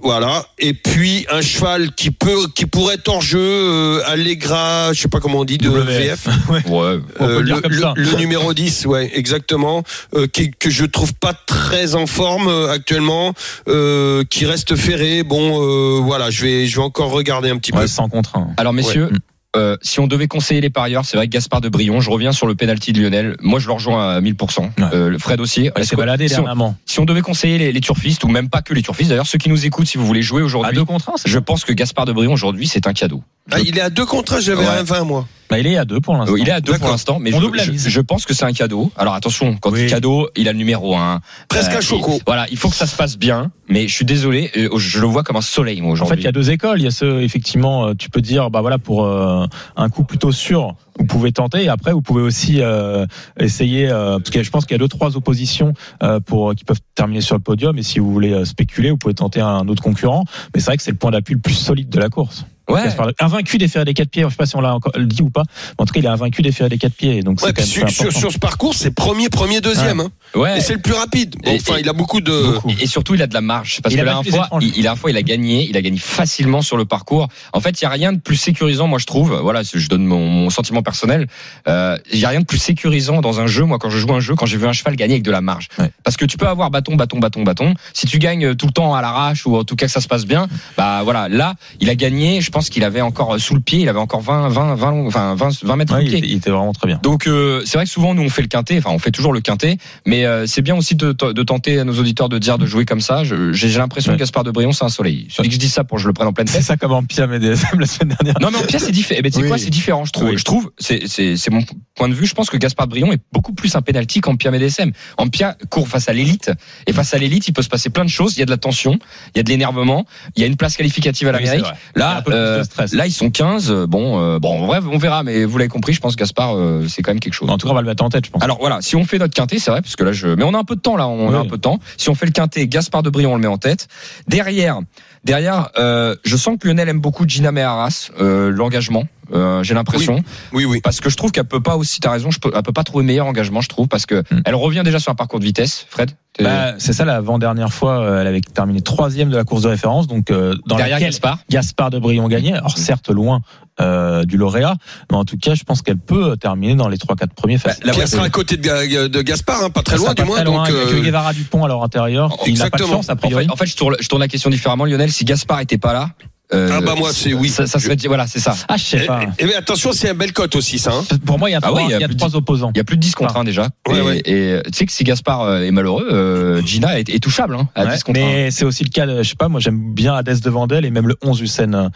Voilà. Et puis un cheval qui peut, qui pourrait être hors jeu, euh, Allegra, je sais pas comment on dit, de VF. Ouais. Ouais. On peut Euh, le dire le, comme le- ça. le numéro 10, ouais, exactement, euh, qui, que je trouve pas très en forme euh, actuellement, euh, qui reste ferré. Bon, euh, voilà, je vais, je vais encore regarder un petit peu. Ouais, 100 contre 1. Alors messieurs. Ouais. Euh, si on devait conseiller les parieurs, c'est vrai que Gaspard de Brion, je reviens sur le penalty de Lionel. Moi, je le rejoins à 1000%. Ouais. Euh, le Fred aussi. Elle s'est que- baladée si, on, dernièrement. si on devait conseiller les, les turfistes, ou même pas que les turfistes, d'ailleurs, ceux qui nous écoutent, si vous voulez jouer À aujourd'hui, 2 contre 1, c'est je pense que Gaspard de Brion aujourd'hui, c'est un cadeau. Ah, il est à deux contrats, j'avais Ouais. un 20 moi. Bah, il est à 2 pour l'instant. Euh, il est à deux pour l'instant, mais je, pense que c'est un cadeau. Alors attention, quand Oui. il cadeau, il a le numéro 1. Presque un choco. Voilà, il faut que ça se passe bien, mais je suis désolé, euh, je le vois comme un soleil moi En fait, aujourd'hui. il y a deux écoles. Il y a ceux, effectivement, euh, tu peux dire, bah voilà, pour euh, un coup plutôt sûr, vous pouvez tenter. Et après, vous pouvez aussi euh, essayer, euh, parce que je pense qu'il y a deux, trois oppositions euh, pour qui peuvent terminer sur le podium. Et si vous voulez euh, spéculer, vous pouvez tenter un autre concurrent. Mais c'est vrai que c'est le point d'appui le plus solide de la course. Ouais. Invaincu des ferrés des quatre pieds. Je sais pas si on l'a encore dit ou pas. Mais en tout cas, il est invaincu des ferrés des quatre pieds. Donc Ouais, quand même sur, sur, ce parcours, c'est premier, premier, deuxième. hein. Ouais. Et c'est le plus rapide. Bon, Et- enfin, et- il a beaucoup de. Beaucoup. Et surtout, il a de la marge. Parce Il que a la dernière fois, il, la fois, il a gagné. Il a gagné facilement sur le parcours. En fait, il y a rien de plus sécurisant, moi, je trouve. Voilà, je donne mon, mon sentiment personnel. Euh, Il y a rien de plus sécurisant dans un jeu. Moi, quand je joue un jeu, quand j'ai vu un cheval gagner avec de la marge. Ouais. Parce que tu peux avoir bâton, bâton, bâton, bâton. Si tu gagnes tout le temps à l'arrache ou en tout cas que ça se passe bien, bah voilà. Là, il a gagné. Je pense qu'il avait encore euh, sous le pied, il avait encore 20, 20, 20, long- enfin 20, 20 mètres Ouais, il, il était vraiment très bien. Donc euh, c'est vrai que souvent nous on fait le quintet, enfin on fait toujours le quintet, mais euh, c'est bien aussi de, de tenter à nos auditeurs de dire de jouer comme ça. Je- J'ai l'impression Ouais. que Gaspard de Brion c'est un soleil. Il suffit que je dise ça pour que je le prenne en pleine C'est tête. ça comme en Piam et DSM la semaine dernière. Non mais en pire c'est différent. Eh ben, tu sais Oui. quoi c'est différent je trouve. Oui. Je trouve c'est c'est c'est mon point de vue. Je pense que Gaspard de Brion est beaucoup plus un pénalty qu'en Pia MDSM. En Pia court face à l'élite et face à l'élite il peut se passer plein de choses. Il y a de la tension, il y a de l'énervement, il y a une place qualificative à c'est l'Amérique. Là euh, là ils sont 15. euh, Bon euh, bon bref on verra mais vous l'avez compris je pense Gaspard euh, c'est quand même quelque chose. En tout cas, on va le mettre en tête, je pense. Alors voilà, si on fait notre quintet, c'est vrai, parce que là, je, mais on a un peu de temps là, on Oui. a un peu de temps. Si on fait le quintet, Gaspard de Brion, on le met en tête. Derrière, derrière, euh, je sens que Lionel aime beaucoup Gina Meharas, euh, l'engagement. Euh, j'ai l'impression Oui, oui. parce que je trouve qu'elle peut pas aussi. T'as raison, je peux, elle peut pas trouver meilleur engagement, je trouve, parce que Hmm. elle revient déjà sur un parcours de vitesse. Fred, Bah, c'est ça, l'avant-dernière fois, euh, elle avait terminé troisième de la course de référence, donc euh, dans derrière Gaspard. Gaspard de Brion gagnait. Alors certes loin euh, du lauréat, mais en tout cas, je pense qu'elle peut terminer dans les 3-4 premiers. faciles. la sera à côté de, Ga- de Gaspard, hein, pas très Ça loin du pas moins. très loin, Donc, il y a que Guevara Dupont à leur intérieur. Il n'a pas de Exactement. chance a En priori. fait, en fait, je tourne, je tourne la question différemment, Lionel. Si Gaspard était pas là, euh, Ah bah moi, c'est oui. Ça, ça serait, voilà, c'est ça. Ah, je sais Et, pas. et- et attention, c'est un bel cote aussi, ça. hein. Pour moi, il y a Ah trois, oui, il y a il y a plus de trois opposants. Il y a plus de 10 contre 1 déjà. Ouais, et, ouais. et tu sais que si Gaspard euh, est malheureux, euh, Gina est, est touchable hein, à Ouais, 10 contre 1. mais c'est aussi le cas de, je sais pas, moi j'aime bien Hadès de Vandel et même le 11 Hussein, euh,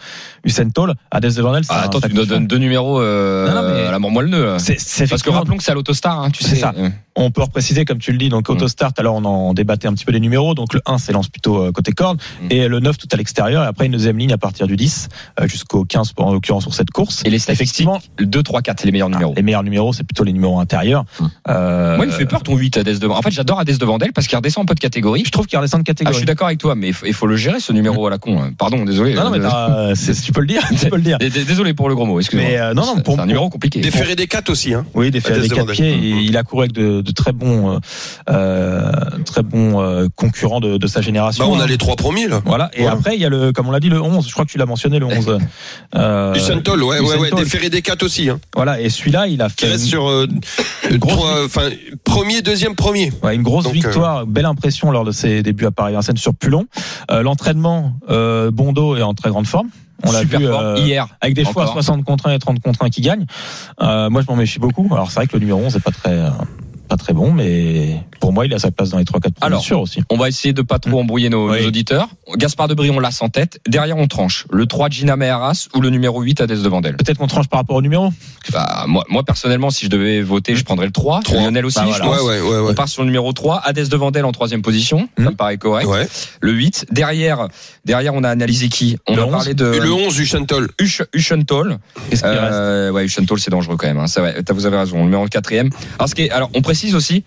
Hussein Toll. Hadès de Vandel, c'est Ah, un attends, tu nous donnes deux numéros euh, Non, non, mais- à la mort moelle nœud. C'est, c'est Parce que rappelons que c'est à l'autostar, hein, tu C'est sais. ça. Euh, On peut repréciser, comme tu le dis, donc Mm. Autostart, alors on en débattait un petit peu des numéros. Donc le 1 s'élance plutôt euh, côté corde Mm. et le 9 tout à l'extérieur. Et après une deuxième ligne partir du 10 euh, jusqu'au 15 pour, en l'occurrence sur cette course. Et les Effectivement, 2, 3, 4, les meilleurs ah, numéros. les meilleurs numéros, c'est plutôt les numéros intérieurs. Mm. Euh, Moi, il me fait peur ton 8 Hades de En fait, j'adore Hades de Vandel parce qu'il redescend un peu de catégorie. Je trouve qu'il redescend de Ah, je catégorie. suis d'accord avec toi, mais il faut, il faut le gérer ce numéro à la con. hein. Pardon, désolé. non, non, mais Euh, euh, tu peux le dire, tu peux le dire. Désolé pour le gros mot, excuse-moi. Mais, euh, non, non, C'est- pour- un numéro compliqué. Des ferrés des 4 aussi. Hein. Oui, des faits Hades avec de quatre Vandel. pieds. Et mm. il a couru avec de, de très bons, euh, très bons euh, concurrents de, de sa génération. Bah, on a hein. les trois premiers, là. Voilà. Et après, il y a le, comme on l'a dit, le 11. Je crois que tu l'as mentionné, le 11. Euh, Usain Toll, ouais, ouais, ouais. Des ferrés des 4 aussi. Hein. Voilà. Et celui-là, il a Qui fait reste une, sur euh, trois, enfin, premier, deuxième, premier. ouais, une grosse Donc, victoire, belle impression lors de ses débuts à Paris-Vincennes sur Pulon. Euh, L'entraînement, euh, Bondo est en très grande forme. On l'a vu euh, hier. avec des fois Encore. 60 contre 1 et 30 contre 1 qui gagnent. Euh, moi, je m'en méfie beaucoup. Alors, c'est vrai que le numéro 11 est pas très, euh, pas très bon, mais pour moi, il a sa place dans les 3-4 premiers Alors, aussi. On va essayer de pas trop embrouiller nos, Oui. nos auditeurs. Gaspard de Brion l'a en tête. Derrière, on tranche. Le 3 Gina Meharas ou le numéro 8 Hades de Vandel. Peut-être qu'on tranche par rapport au numéro? Bah, moi, moi, personnellement, si je devais voter, je prendrais le 3. Trois. Lionel aussi, Bah, je voilà. pense. Ouais, ouais, ouais, On part sur le numéro 3, Hades de Vandel en troisième position, ça Hmm. me paraît correct. Ouais. Le 8, derrière, derrière on a analysé qui? On Le a 11. parlé de le 11, Usain Toll. Ush- Ushentol. Qu'est-ce reste Euh, ouais, Ushentol c'est dangereux quand même. Hein. Ça, vous avez raison, on le met en quatrième. Alors, ce qui est, alors on précise aussi.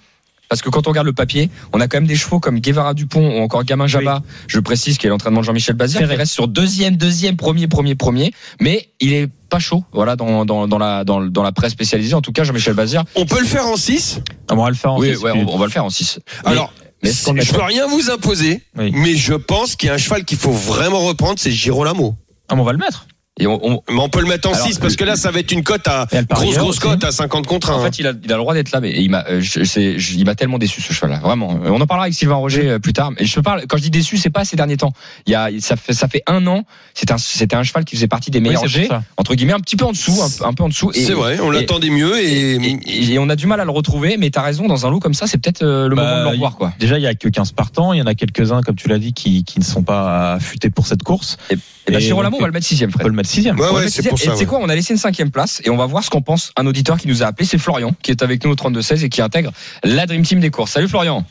Parce que quand on regarde le papier, on a quand même des chevaux comme Guevara Dupont ou encore Gamin Jabba. Je précise qu'il est l'entraînement de Jean-Michel Bazir. Il reste sur deuxième, deuxième, premier, premier, premier. Mais il est pas chaud. Voilà, dans, dans, dans la, dans, dans la presse spécialisée. En tout cas, Jean-Michel Bazir. On peut le faire en 6 On va le faire en Oui, six, ouais, puis- on, on va le faire en 6. Alors, mais je peux rien vous imposer, Oui. mais je pense qu'il y a un cheval qu'il faut vraiment reprendre, c'est Girolamo. Ah, mais on va le mettre. Et on, on- Mais on peut le mettre en Alors, 6 parce que là, ça va être une cote à Et grosse, grosse cote à 50 contre 1. En fait, il a, il a le droit d'être là, mais il m'a, euh, je- c'est- je- il m'a tellement déçu ce cheval-là, vraiment. Euh, On en parlera avec Sylvain Roger euh, plus tard. Mais je te parle, quand je dis déçu, c'est pas ces derniers temps. Il y a, ça fait, ça fait un an. C'était un, c'était un cheval qui faisait partie des meilleurs Oui, entre guillemets, un petit peu en dessous, un, un peu en dessous. Et- c'est vrai, on et- l'attendait mieux et, Et, et- et on a du mal à le retrouver, mais t'as raison, dans un lot comme ça, c'est peut-être euh, le Bah, moment de le revoir, quoi. Déjà, il y a que 15 partants. Il y en a quelques-uns, comme tu l'as dit, qui, qui ne sont pas affûtés pour cette course. Et bah, Et donc, on va le mettre sixième, Fred. Le sixième. Ouais, ouais, c'est sixième. pour Et ça. tu sais ouais. quoi, on a laissé une cinquième place et on va voir ce qu'en pense un auditeur qui nous a appelé, c'est Florian, qui est avec nous au 32-16 et qui intègre la Dream Team des courses. Salut Florian.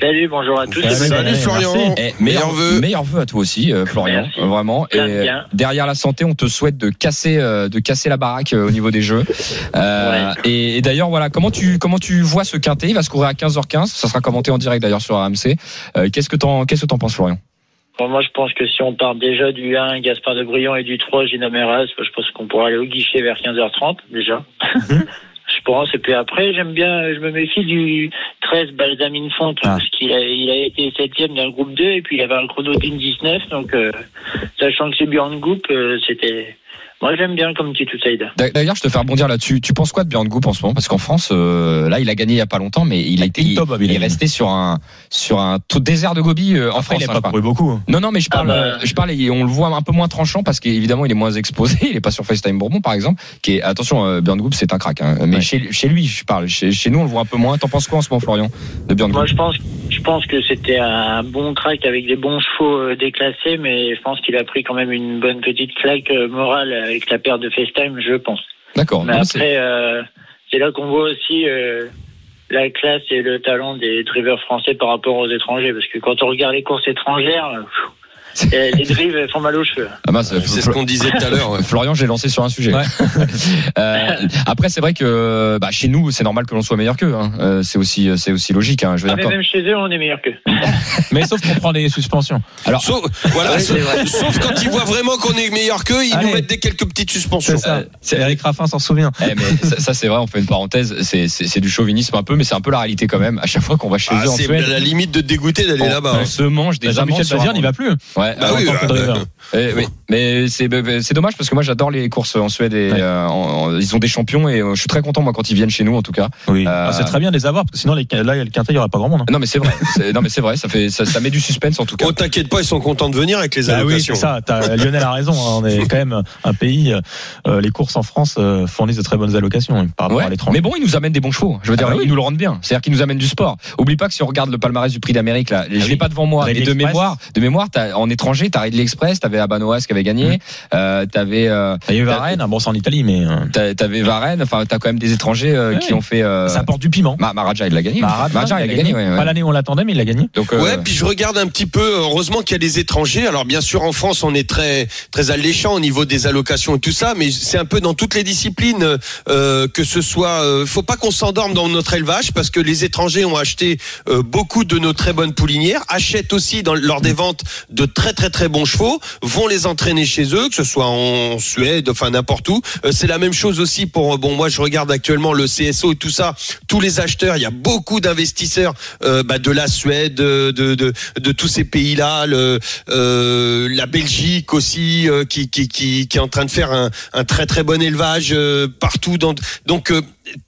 Salut, bonjour à tous. Salut, Florian. Eh, Meilleurs vœux. meilleurs vœux à toi aussi, euh, Florian, Merci. vraiment. Et bien. derrière la santé, on te souhaite de casser, euh, de casser la baraque euh, au niveau des jeux. Euh, Et, et d'ailleurs, voilà, comment tu, comment tu vois ce quintet? Il va se courir à 15h15. Ça sera commenté en direct d'ailleurs sur RMC. Euh, qu'est-ce que t'en, qu'est-ce que t'en penses, Florian? Moi, je pense que si on part déjà du 1, Gaspard de Brion, et du 3, Gina Meras, je pense qu'on pourra aller au guichet vers 15h30, déjà. je pense. Et puis après, j'aime bien, je me méfie du 13, Balsamine Font, Ah. parce qu'il a, il a été septième dans le groupe 2, et puis il avait un chrono d'une 19, donc, euh, sachant que c'est Björn Goop, euh, c'était, moi, j'aime bien comme petit outsider. D'a- D'ailleurs, je te fais rebondir là-dessus. Tu penses quoi de Björn Goop en ce moment? Parce qu'en France, euh, là, il a gagné il y a pas longtemps, mais il a été, il, Top, il a il est resté sur un sur un tout désert de Gobi euh, en Après, France. il hein, a je pas parle. couru beaucoup. Non, non, mais je parle, Ah bah. euh, je parle, et on le voit un peu moins tranchant parce qu'évidemment, il est moins exposé. Il est pas sur FaceTime Bourbon, par exemple. Qui est, attention, euh, Björn Goop, c'est un crack. hein. Mais Ouais. chez, chez lui, je parle. Chez, chez nous, on le voit un peu moins. T'en penses quoi en ce moment, Florian, de Björn Moi, je pense, je pense que c'était un bon track avec des bons chevaux euh, déclassés, mais je pense qu'il a pris quand même une bonne petite claque euh, morale avec la paire de FaceTime, je pense. D'accord. Mais Non, après, euh, c'est là qu'on voit aussi euh, la classe et le talent des drivers français par rapport aux étrangers, parce que quand on regarde les courses étrangères, pff, euh, les drives elles font mal aux cheveux. Ah bah, c'est- C'est ce qu'on disait tout à l'heure. ouais. Florian, j'ai lancé sur un sujet. Ouais. Euh, après, c'est vrai que bah, chez nous, c'est normal que l'on soit meilleur qu'eux. Hein. Euh, c'est aussi, c'est aussi logique. Hein. Je veux Ah, dire, mais quand- même chez eux, on est meilleur qu'eux. Mais sauf qu'on prend des suspensions. Alors, Sauf, voilà, Ouais, sauf, c'est vrai. sauf quand ils voient vraiment qu'on est meilleur qu'eux, ils Allez. nous mettent des quelques petites suspensions. C'est ça. C'est Eric Raffin s'en souvient. Eh, mais ça, ça, c'est vrai, on fait une parenthèse. C'est, c'est, c'est du chauvinisme un peu, mais c'est un peu la réalité quand même. À chaque fois qu'on va chez Ah, eux en c'est la limite de te dégoûter d'aller on, là-bas. on se mange des Jean-Michel amandes sur Bazir n'y va plus. Ouais, Bah oui, en que euh, driver. Eh oui, mais c'est c'est dommage parce que moi j'adore les courses en Suède et Ouais. euh, en- en- ils ont des champions et euh, je suis très content moi quand ils viennent chez nous en tout cas. Oui. Euh, Ah, c'est très bien de les avoir parce que sinon les, là il y a le quintet, il y aura pas grand monde. hein. Non mais c'est vrai, non mais c'est vrai, ça fait ça, ça met du suspense en tout cas. Oh, t'inquiète pas, ils sont contents de venir avec les Bah oui, allocations. c'est ça. t'as- Lionel a raison. hein, On est quand même un pays. euh, les courses en France euh, fournissent de très bonnes allocations hein, par rapport Ouais, à l'étranger. mais bon, ils nous amènent des bons chevaux. Je veux dire, Ah bah oui. ils nous le rendent bien. C'est-à-dire qu'ils nous amènent du sport. Oublie pas que si on regarde le palmarès du Prix d'Amérique, là, je l'ai Ah oui. pas devant moi, mais de mémoire, de mémoire, t'as- en étranger, t'as Ridley Express, t'avais Abanoas qui avait gagné, Mhm. euh, t'avais, euh, eu Varenne, bon c'est en Italie, mais euh, t'as- t'avais Varenne. Enfin, t'as quand même des étrangers euh, Ouais. qui ont fait. euh, ça apporte du piment. Ma- Maharaja, il l'a gagné. Maharaja, il a gagné. ouais, ouais. Pas l'année où on l'attendait, mais il l'a gagné. Donc, euh, Ouais, puis je regarde un petit peu. Heureusement qu'il y a des étrangers. Alors bien sûr, en France, on est très très alléchant au niveau des allocations et tout ça, mais c'est un peu dans toutes les disciplines euh, que ce soit. Euh, faut pas qu'on s'endorme dans notre élevage parce que les étrangers ont acheté euh, beaucoup de nos très bonnes poulinières, achètent aussi dans, lors des ventes de très très très bons chevaux, vont les entraîner chez eux, que ce soit en Suède, enfin n'importe où. Euh, c'est la même chose aussi pour. euh, Bon, moi je regarde actuellement le CSO et tout ça. Tous les acheteurs, il y a beaucoup d'investisseurs euh, bah, de la Suède, de, de, de, de tous ces pays-là, euh, la Belgique aussi, euh, qui, qui, qui, qui est en train de faire un, un très très bon élevage euh, partout. Dans, donc euh,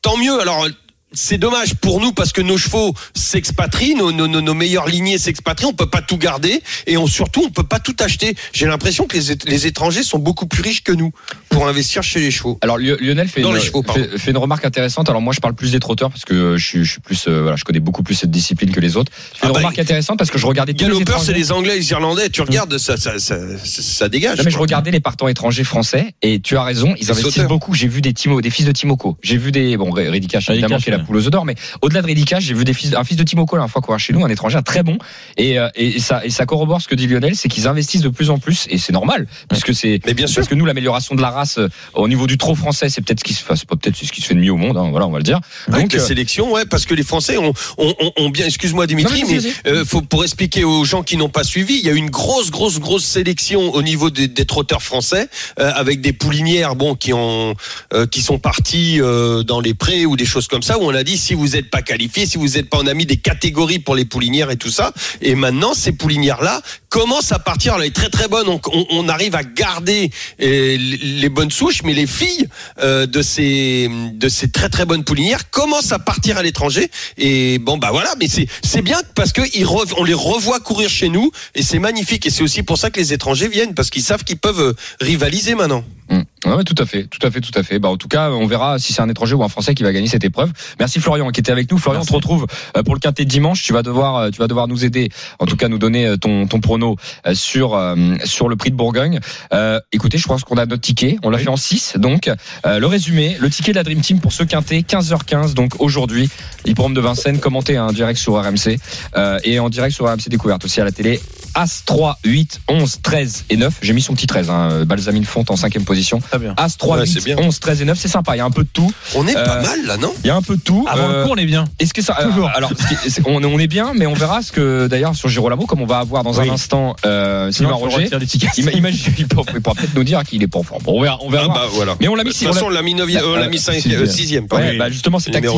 tant mieux. Alors c'est dommage pour nous parce que nos chevaux s'expatrient, nos, nos, nos, nos meilleures lignées s'expatrient. On peut pas tout garder et on, surtout on peut pas tout acheter. J'ai l'impression que les, les étrangers sont beaucoup plus riches que nous pour investir chez les chevaux. Alors Lio- Lionel fait Dans une, les chevaux, pardon. fait, fait une remarque intéressante. Alors moi je parle plus des trotteurs parce que euh, je suis, je suis plus euh, voilà, je connais beaucoup plus cette discipline que les autres. Je fais Ah une bah, remarque intéressante parce que je regardais tous les Galopeurs, c'est les Anglais, les Irlandais. Tu regardes, ça, ça, ça, ça, ça dégage. Non, mais je regardais les partants étrangers français et tu as raison, ils Les investissent sauteurs. beaucoup. J'ai vu des Timo, des fils de Timoko. J'ai vu des bon Ridicache évidemment qui est la ouais. poule aux œufs d'or, mais au-delà de Ridicache, j'ai vu des fils, un fils de Timoko la dernière fois courir chez nous, un étranger, un très bon. Et, euh, et ça, et ça corrobore ce que dit Lionel, c'est qu'ils investissent de plus en plus et c'est normal puisque c'est Mais bien sûr. parce que nous l'amélioration de la race euh, au niveau du trot français, c'est peut-être ce qui se, enfin, c'est pas peut-être ce qui se fait de mieux au monde. hein, voilà, on va le dire. Avec Donc la euh, sélection, ouais, parce que les Français ont, ont, ont- ont bien, excuse-moi Dimitri, Non, mais euh, faut pour expliquer aux gens qui n'ont pas suivi, il y a une grosse, grosse, grosse sélection au niveau des, des trotteurs français, euh, avec des poulinières, bon, qui ont, euh, qui sont partis euh, dans les prés ou des choses comme ça, où on a dit si vous n'êtes pas qualifié, si vous n'êtes pas, on a mis des catégories pour les poulinières et tout ça, et maintenant ces poulinières-là commencent à partir, elle est très très bonne, on, on, on arrive à garder euh, les bonnes souches, mais les filles euh, de ces de ces très très bonnes poulinières commencent à partir à l'étranger et bon bah voilà mais c'est c'est bien parce que ils rev- on les revoit courir chez nous et c'est magnifique et c'est aussi pour ça que les étrangers viennent parce qu'ils savent qu'ils peuvent euh, rivaliser maintenant. Hum. Ouais, tout à fait, tout à fait, tout à fait. Bah, en tout cas, on verra si c'est un étranger ou un Français qui va gagner cette épreuve. Merci Florian qui était avec nous. Florian, on te retrouve pour le quintet de dimanche. Tu vas devoir, tu vas devoir nous aider, en tout cas nous donner ton ton prono euh, sur euh, sur le prix de Bourgogne. Euh, écoutez, je pense qu'on a notre ticket. On l'a fait en 6 Donc, euh, le résumé, le ticket de la Dream Team pour ce quintet, 15h15. Donc aujourd'hui, l'hippodrome de Vincennes, commenté en direct sur RMC euh, et en direct sur RMC Découverte aussi à la télé. As 3, 8, 11, 13 et 9. J'ai mis son petit 13. Hein, Balsamine Fonte en cinquième position. As 3, Ouais, c'est 8, bien. 11, 13 et 9, c'est sympa. Il y a un peu de tout. On est pas Euh, mal là non? Il y a un peu de tout. Avant Euh, le coup, on est bien. Est-ce que ça Toujours. Alors, ce qui- c'est- on, on est bien, mais on verra ce que d'ailleurs sur Girolamo, comme on va avoir dans un Oui. instant instant euh, Sylvain Roger. Imagine, il pourra, peut-être nous dire qu'il est pas en forme. Bon, on verra. On verra. Ah bah voilà. Mais on l'a De mis toute façon, on l'a mis, neuvième- euh, on l'a mis cinq- sixième. Ouais, bah justement, c'est tactique.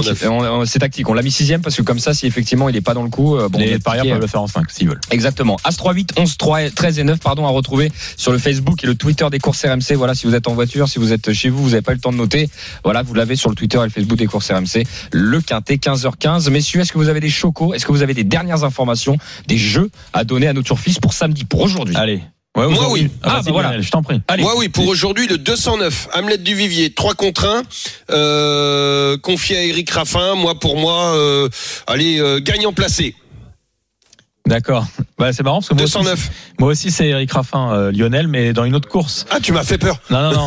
C'est tactique. On l'a mis sixième parce que comme ça, si effectivement il est pas dans le coup, euh, bon, les parieurs peuvent le faire en 5 s'ils veulent. Exactement. As 3 8 11 3 13 et 9 pardon à retrouver sur le Facebook et le Twitter des courses RMC. Voilà, si vous êtes en voiture, si vous êtes chez vous, vous n'avez pas eu le temps de noter. Voilà, vous l'avez sur le Twitter et le Facebook des courses RMC. Le quintet 15h15. Messieurs, est-ce que vous avez des chocos? Est-ce que vous avez des dernières informations, des jeux à donner à nos turfistes? Pour samedi, pour aujourd'hui Allez. Ouais, Moi, oui. Ah, Ah, bah voilà. Je t'en prie. Allez. Moi oui, pour aujourd'hui le 209, Hamlet du Vivier, 3 contre 1, euh, confié à Eric Raffin. Moi pour moi, euh, allez, euh, gagnant placé. D'accord. Bah, c'est marrant parce que moi aussi, 209. Moi aussi c'est Eric Raffin, euh, Lionel, mais dans une autre course. Ah, tu m'as fait peur. Non, non, non.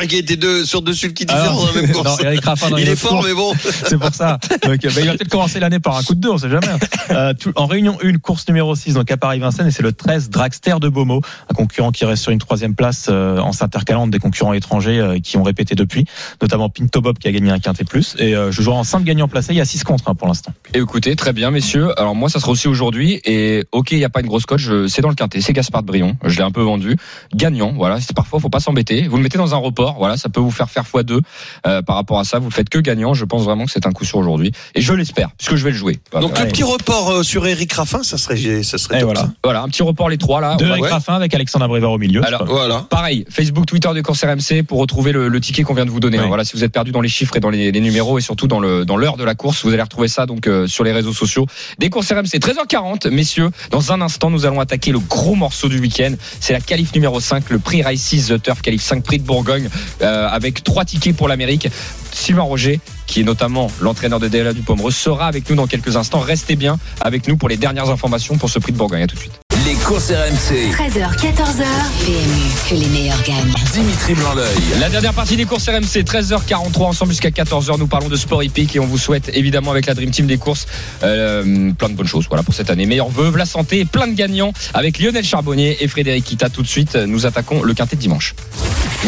Qu'il était deux, sur deux sulky Ah, différents dans la même course. Non, Eric Raffin dans Il une est autre fort, course. mais bon. C'est pour ça. Donc, bah, il va peut-être commencer l'année par un coup de deux, on sait jamais. Euh, tout- en réunion 1, course numéro 6, donc à Paris-Vincennes, et c'est le 13 Dragster de Beaumont, un concurrent qui reste sur une troisième place euh, en s'intercalant des concurrents étrangers euh, qui ont répété depuis, notamment Pinto Bob qui a gagné un quintet plus. Et euh, je joue en simple gagnant placé, il y a 6 contre 1 pour l'instant. Et écoutez, très bien, messieurs. Alors moi, ça sera aussi aujourd'hui. Et ok, il n'y a pas une grosse cote. je- C'est dans le quintet. Gaspard de Brion. Je l'ai un peu vendu. Gagnant. Voilà. C'est parfois, faut pas s'embêter. Vous le mettez dans un report. Voilà, ça peut vous faire faire x2 euh, par rapport à ça. Vous le faites que gagnant. Je pense vraiment que c'est un coup sur aujourd'hui. Et je l'espère, puisque je vais le jouer. Donc le petit report euh, sur Eric Raffin, ça serait, ça serait top, voilà. ça. Voilà, un petit report les trois là. De On va- Eric ouais. Raffin avec Alexandre Abrivard au milieu. Alors, Voilà. Pareil, Facebook, Twitter de course RMC pour retrouver le, le ticket qu'on vient de vous donner. Hein. Voilà, si vous êtes perdu dans les chiffres et dans les, les numéros et surtout dans le dans l'heure de la course, vous allez retrouver ça donc euh, sur les réseaux sociaux des courses RMC. 13h40, messieurs. Dans un instant, nous allons attaquer le gros morceau du week-end. C'est la qualif numéro 5, le prix Races The Turf, qualif 5 prix de Bourgogne, euh, avec trois tickets pour l'Amérique. Sylvain Roger, qui est notamment l'entraîneur de DLA du Pomereux, sera avec nous dans quelques instants. Restez bien avec nous pour les dernières informations pour ce prix de Bourgogne. À tout de suite. Les courses RMC. 13h, 14h. PMU, que les meilleurs gagnent. Dimitri Blanc-L'œil. La dernière partie des courses RMC, 13h43 ensemble jusqu'à 14h. Nous parlons de sport hippique et on vous souhaite évidemment avec la Dream Team des courses euh, plein de bonnes choses voilà pour cette année. Meilleurs vœux, la santé, et plein de gagnants avec Lionel Charbonnier et Frédéric Kita. Tout de suite, nous attaquons le quintet de dimanche.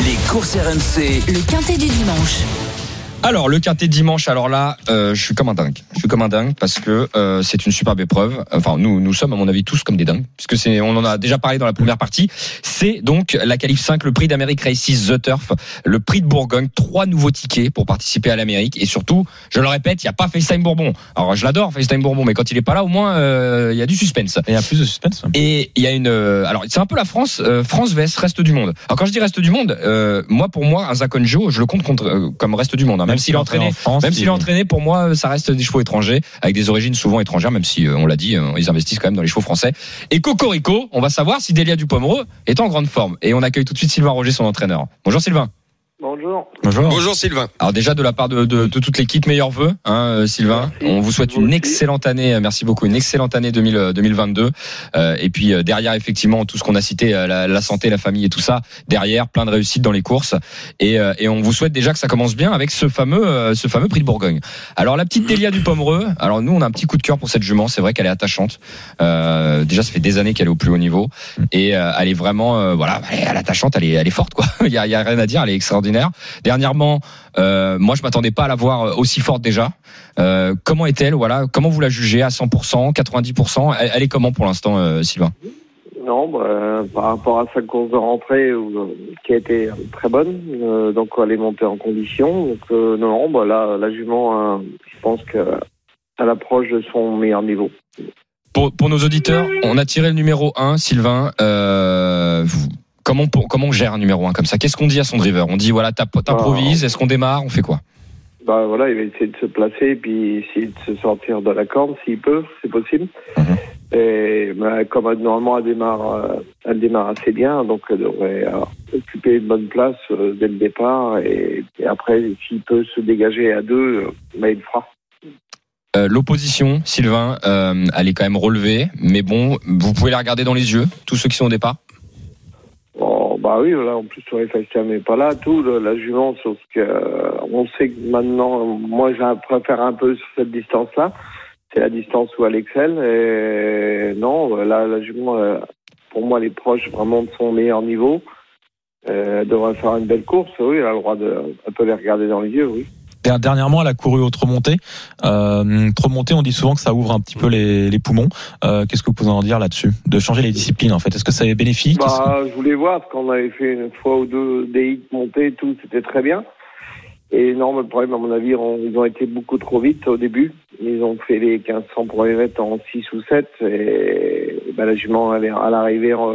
Les courses RMC. Le quintet du dimanche. Alors le quintet de dimanche, alors là, euh, je suis comme un dingue. Je suis comme un dingue parce que euh, c'est une superbe épreuve. Enfin, nous, nous sommes à mon avis tous comme des dingues, puisque c'est, on en a déjà parlé dans la première partie. C'est donc la qualif 5, le prix d'Amérique Races The Turf, le prix de Bourgogne, trois nouveaux tickets pour participer à l'Amérique et surtout, je le répète, il n'y a pas FaceTime Bourbon. Alors je l'adore FaceTime Bourbon, mais quand il est pas là, au moins euh, il y a du suspense. Il y a plus de suspense. Et il y a une. euh, alors, c'est un peu la France, euh, France vs reste du monde. Alors, quand je dis reste du monde, euh, moi, pour moi, un Zakonjo, je le compte contre, comme reste du monde. hein. Même s'il est entraîné, France, même s'il est entraîné, pour moi, ça reste des chevaux étrangers avec des origines souvent étrangères, même si euh, on l'a dit, euh, ils investissent quand même dans les chevaux français. Et Cocorico, on va savoir si Delia Dupomereux est en grande forme. Et on accueille tout de suite Sylvain Roger, son entraîneur. Bonjour Sylvain. Bonjour. Bonjour. Bonjour Sylvain. Alors déjà de la part de, de, de toute l'équipe, meilleurs vœux, hein, euh, Sylvain. Merci. On vous souhaite Vous une aussi. excellente année. euh, Merci beaucoup, une excellente année 2000, euh, 2022. Euh, et puis euh, derrière, effectivement, tout ce qu'on a cité, euh, la, la santé, la famille et tout ça. Derrière, plein de réussites dans les courses. Et, euh, et on vous souhaite déjà que ça commence bien avec ce fameux, euh, ce fameux prix de Bourgogne. Alors la petite Delia du Pomereux. Alors nous, on a un petit coup de cœur pour cette jument. C'est vrai qu'elle est attachante. Euh, déjà, ça fait des années qu'elle est au plus haut niveau et euh, elle est vraiment, euh, voilà, elle est, elle est attachante. Elle est, elle est forte, quoi. Il y a, il y a rien à dire. Elle est extraordinaire. Dernièrement, euh, moi, je m'attendais pas à la voir aussi forte déjà. Euh, comment est-elle Voilà, comment vous la jugez à 100%, 90% elle, elle est comment pour l'instant, euh, Sylvain? Non, bah, par rapport à sa course de rentrée euh, qui a été très bonne, euh, donc elle est montée en condition. Donc euh, non, bah, là, la jument, euh, je pense qu'elle approche de son meilleur niveau. pour, pour nos auditeurs, on a tiré le numéro 1, Sylvain. Euh, vous- comment, comment on gère un numéro 1 comme ça? Qu'est-ce qu'on dit à son driver? On dit voilà, t'app- t'improvises, est-ce qu'on démarre On fait quoi? Bah voilà, il va essayer de se placer et puis essayer de se sortir de la corde s'il peut, c'est possible. Mhm. Et bah, comme normalement elle démarre, euh, elle démarre assez bien, donc elle devrait euh, occuper une bonne place euh, dès le départ. Et, et après, s'il peut se dégager à deux, bah, il le fera. Euh, L'opposition, Sylvain, euh, elle est quand même relevée, mais bon, vous pouvez la regarder dans les yeux, tous ceux qui sont au départ? Bon, bah oui, là, en plus, les FaceTime n'est pas là, tout, le- la jument, sauf que, euh, on sait que maintenant, moi, je préfère un peu sur cette distance-là. C'est la distance où elle excelle, et non, là, la jument, euh, pour moi, elle est proche vraiment de son meilleur niveau. Euh, elle devrait faire une belle course, oui, elle a le droit de, elle peut les regarder dans les yeux, oui. Der- Dernièrement, elle a couru au Tremonté. Euh, Tremonté, on dit souvent que ça ouvre un petit peu les, les poumons. Euh, Qu'est-ce que vous pouvez en dire là-dessus? De changer les disciplines, en fait. Est-ce que ça est bénéfique? Bah, je voulais voir, parce qu'on avait fait une fois ou deux des hits montés et tout, c'était très bien. Et non, le problème, à mon avis, on- ils ont été beaucoup trop vite au début. Ils ont fait les 1500 premiers mètres en 6 ou 7. Et, bah, la jument, elle est- à l'arrivée en,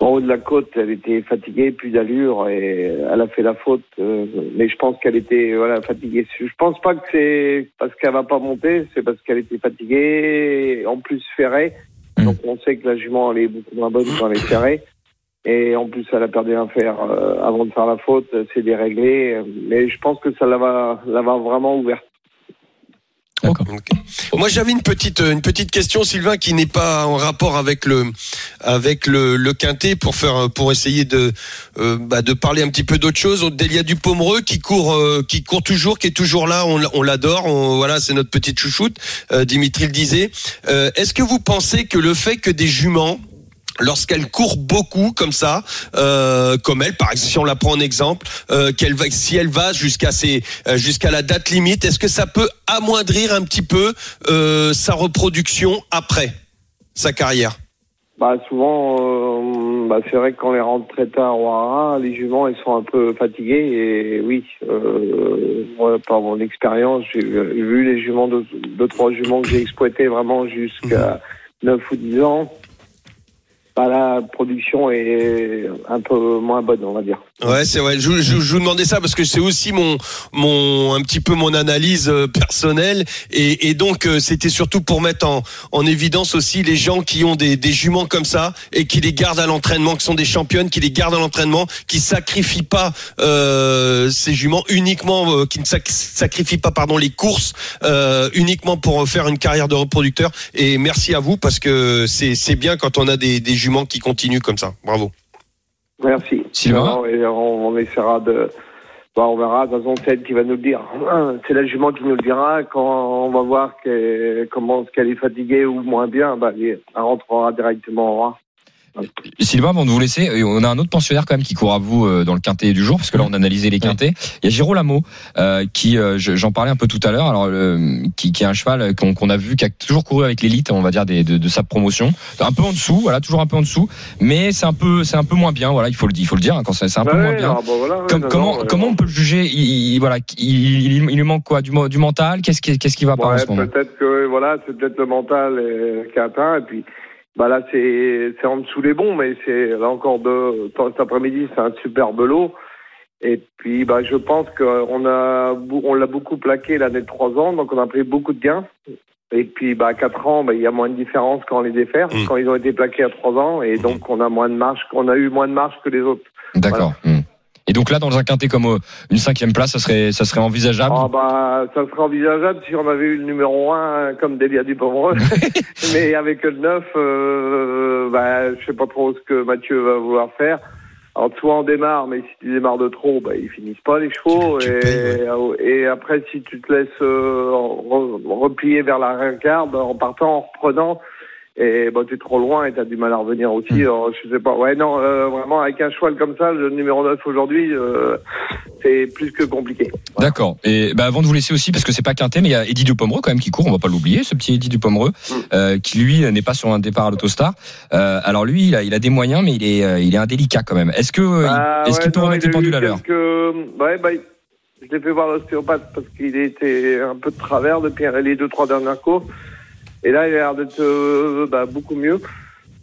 en haut de la côte, elle était fatiguée, plus d'allure, et elle a fait la faute. euh, mais je pense qu'elle était voilà, fatiguée. Je pense pas que c'est parce qu'elle va pas monter, c'est parce qu'elle était fatiguée, en plus ferrée. Mm. Donc on sait que la jument, elle est beaucoup moins bonne quand elle est ferrée. Et en plus, elle a perdu un fer euh, avant de faire la faute, c'est déréglé. Mais je pense que ça la va, la va vraiment ouverte. D'accord. Moi, j'avais une petite, une petite question, Sylvain, qui n'est pas en rapport avec le, avec le, le quintet pour faire, pour essayer de, euh, bah, de parler un petit peu d'autre chose. Delia du Pomereux qui court, euh, qui court toujours, qui est toujours là. On, l'adore. Voilà, c'est notre petite chouchoute. Euh, Dimitri le disait. Est-ce que vous pensez que le fait que des juments Lorsqu'elle court beaucoup comme ça, euh, comme elle, par exemple, si on la prend en exemple, euh, qu'elle va, si elle va jusqu'à ses, euh, jusqu'à la date limite, est-ce que ça peut amoindrir un petit peu euh, sa reproduction après sa carrière? Bah, souvent, euh, bah, c'est vrai que quand on les rentre très tard au haras, les juments, ils sont un peu fatigués. Et oui, euh, moi, par mon expérience, j'ai vu j'ai vu les juments, deux, deux trois juments que j'ai exploités vraiment jusqu'à 9 ou 10 ans. Bah, la production est un peu moins bonne, on va dire. Ouais, c'est vrai. Je, je, je vous demandais ça parce que c'est aussi mon, mon, un petit peu mon analyse euh, personnelle et, et donc euh, c'était surtout pour mettre en, en évidence aussi les gens qui ont des, des juments comme ça et qui les gardent à l'entraînement, qui sont des championnes, qui les gardent à l'entraînement, qui sacrifient pas euh, ces juments uniquement, euh, qui ne sac- sacrifient pas pardon les courses euh, uniquement pour faire une carrière de reproducteur. Et merci à vous parce que c'est c'est bien quand on a des, des juments qui continuent comme ça. Bravo. Merci. Sylvain on, on essaiera de. Bah, on verra, de toute façon, c'est elle qui va nous le dire. C'est la jument qui nous le dira. Quand on va voir que, comment qu'elle est fatiguée ou moins bien, bah, elle rentrera directement au rat. Sylvain, avant de vous laisser, euh, on a un autre pensionnaire quand même qui court à vous euh, dans le quintet du jour, parce que là on a analysé les quintets. Il y a Girolamo euh, qui, euh, je- j'en parlais un peu tout à l'heure, alors euh, qui, qui est un cheval qu'on qu'on a vu qui a toujours couru avec l'élite, on va dire des, de, de sa promotion, un peu en dessous, voilà, toujours un peu en dessous, mais c'est un peu, c'est un peu moins bien, voilà, il faut le dire, il faut le dire, hein, quand c'est un peu Ouais, moins bien. voilà, ouais, Comme- non, comment, non, ouais, comment on peut le juger il, il- voilà, il, il, il lui manque quoi du, du mental? Qu'est-ce qui, qu'est-ce qui va pas en ce moment? peut-être que voilà, c'est peut-être le mental euh, qui a atteint. Et puis, bah là, c'est en dessous les bons, mais c'est là encore de cet après-midi, c'est un superbe lot. Et puis, bah, je pense qu'on a on l'a beaucoup plaqué l'année de 3 ans, donc on a pris beaucoup de gains. Et puis, bah, à 4 ans, bah, il y a moins de différence quand on les défère, Mm. quand ils ont été plaqués à 3 ans, et donc on a moins de marge, on a eu moins de marge que les autres. D'accord. Hmm. Et donc là, dans un quintet comme euh, une cinquième place, ça serait, ça serait envisageable. Ah bah, ça serait envisageable si on avait eu le numéro 1 comme Delia Dupomereux. Mais avec le 9, euh, bah, je sais pas trop ce que Mathieu va vouloir faire. Alors, soit on démarre, mais si tu démarres de trop, bah, ils finissent pas les chevaux. Tu- tu et, payes, et après, si tu te laisses euh, re- replier vers la garde en partant, en reprenant, et bah, t'es trop loin et t'as du mal à revenir aussi. Hmm. Alors, je sais pas. Ouais, non, euh, vraiment, avec un cheval comme ça, le numéro 9 aujourd'hui, euh, c'est plus que compliqué. D'accord. Et bah, avant de vous laisser aussi, parce que c'est pas quintet, mais il y a Eddie Dupomereux quand même qui court, on va pas l'oublier, ce petit Eddie Dupomereux, Mm. euh, qui lui n'est pas sur un départ à l'autostar. Euh, alors lui, il a, il a des moyens, mais il est, euh, il est indélicat quand même. Est-ce que, euh, Bah, est-ce ouais, qu'il peut remettre eu pendules à l'heure quelques- Ouais, bah, je l'ai fait voir l'ostéopathe parce qu'il était un peu de travers depuis les deux, trois dernières courses. Et là, il a l'air d'être euh, bah, beaucoup mieux.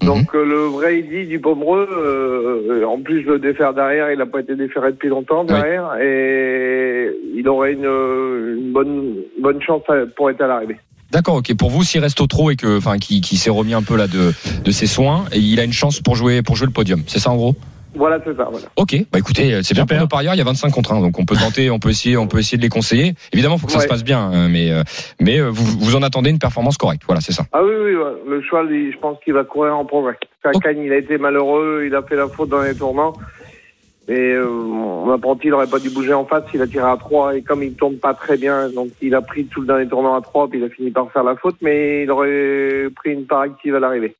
Mhm. Donc euh, le vrai Eddie du Pomereux, euh, en plus le défaire derrière, il n'a pas été déféré depuis longtemps derrière, et il aurait une, une bonne bonne chance pour être à l'arrivée. D'accord, ok. Pour vous, s'il reste au trot et que, enfin, qui, qui s'est remis un peu là de, de ses soins, et il a une chance pour jouer, pour jouer le podium. C'est ça en gros? Voilà, c'est ça. Voilà. Ok. Bah écoutez, c'est bien pour nos parieurs. Il y a 25 contre 1, donc on peut tenter, on peut essayer, on peut essayer de les conseiller. Évidemment, faut que ça Ouais. se passe bien, hein, mais, euh, mais euh, vous, vous en attendez une performance corrececte. Voilà, c'est ça. Ah oui, oui, ouais. le cheval, il- je pense qu'il va courir en progrès. Cacagne, il a été malheureux, il a fait la faute dans les tournants. Mais euh, mon apprenti, il n'aurait pas dû bouger en face, il a tiré à 3 et comme il tourne pas très bien, donc il a pris tout le dernier tournant à 3 puis il a fini par faire la faute, mais il aurait pris une part active à l'arrivée.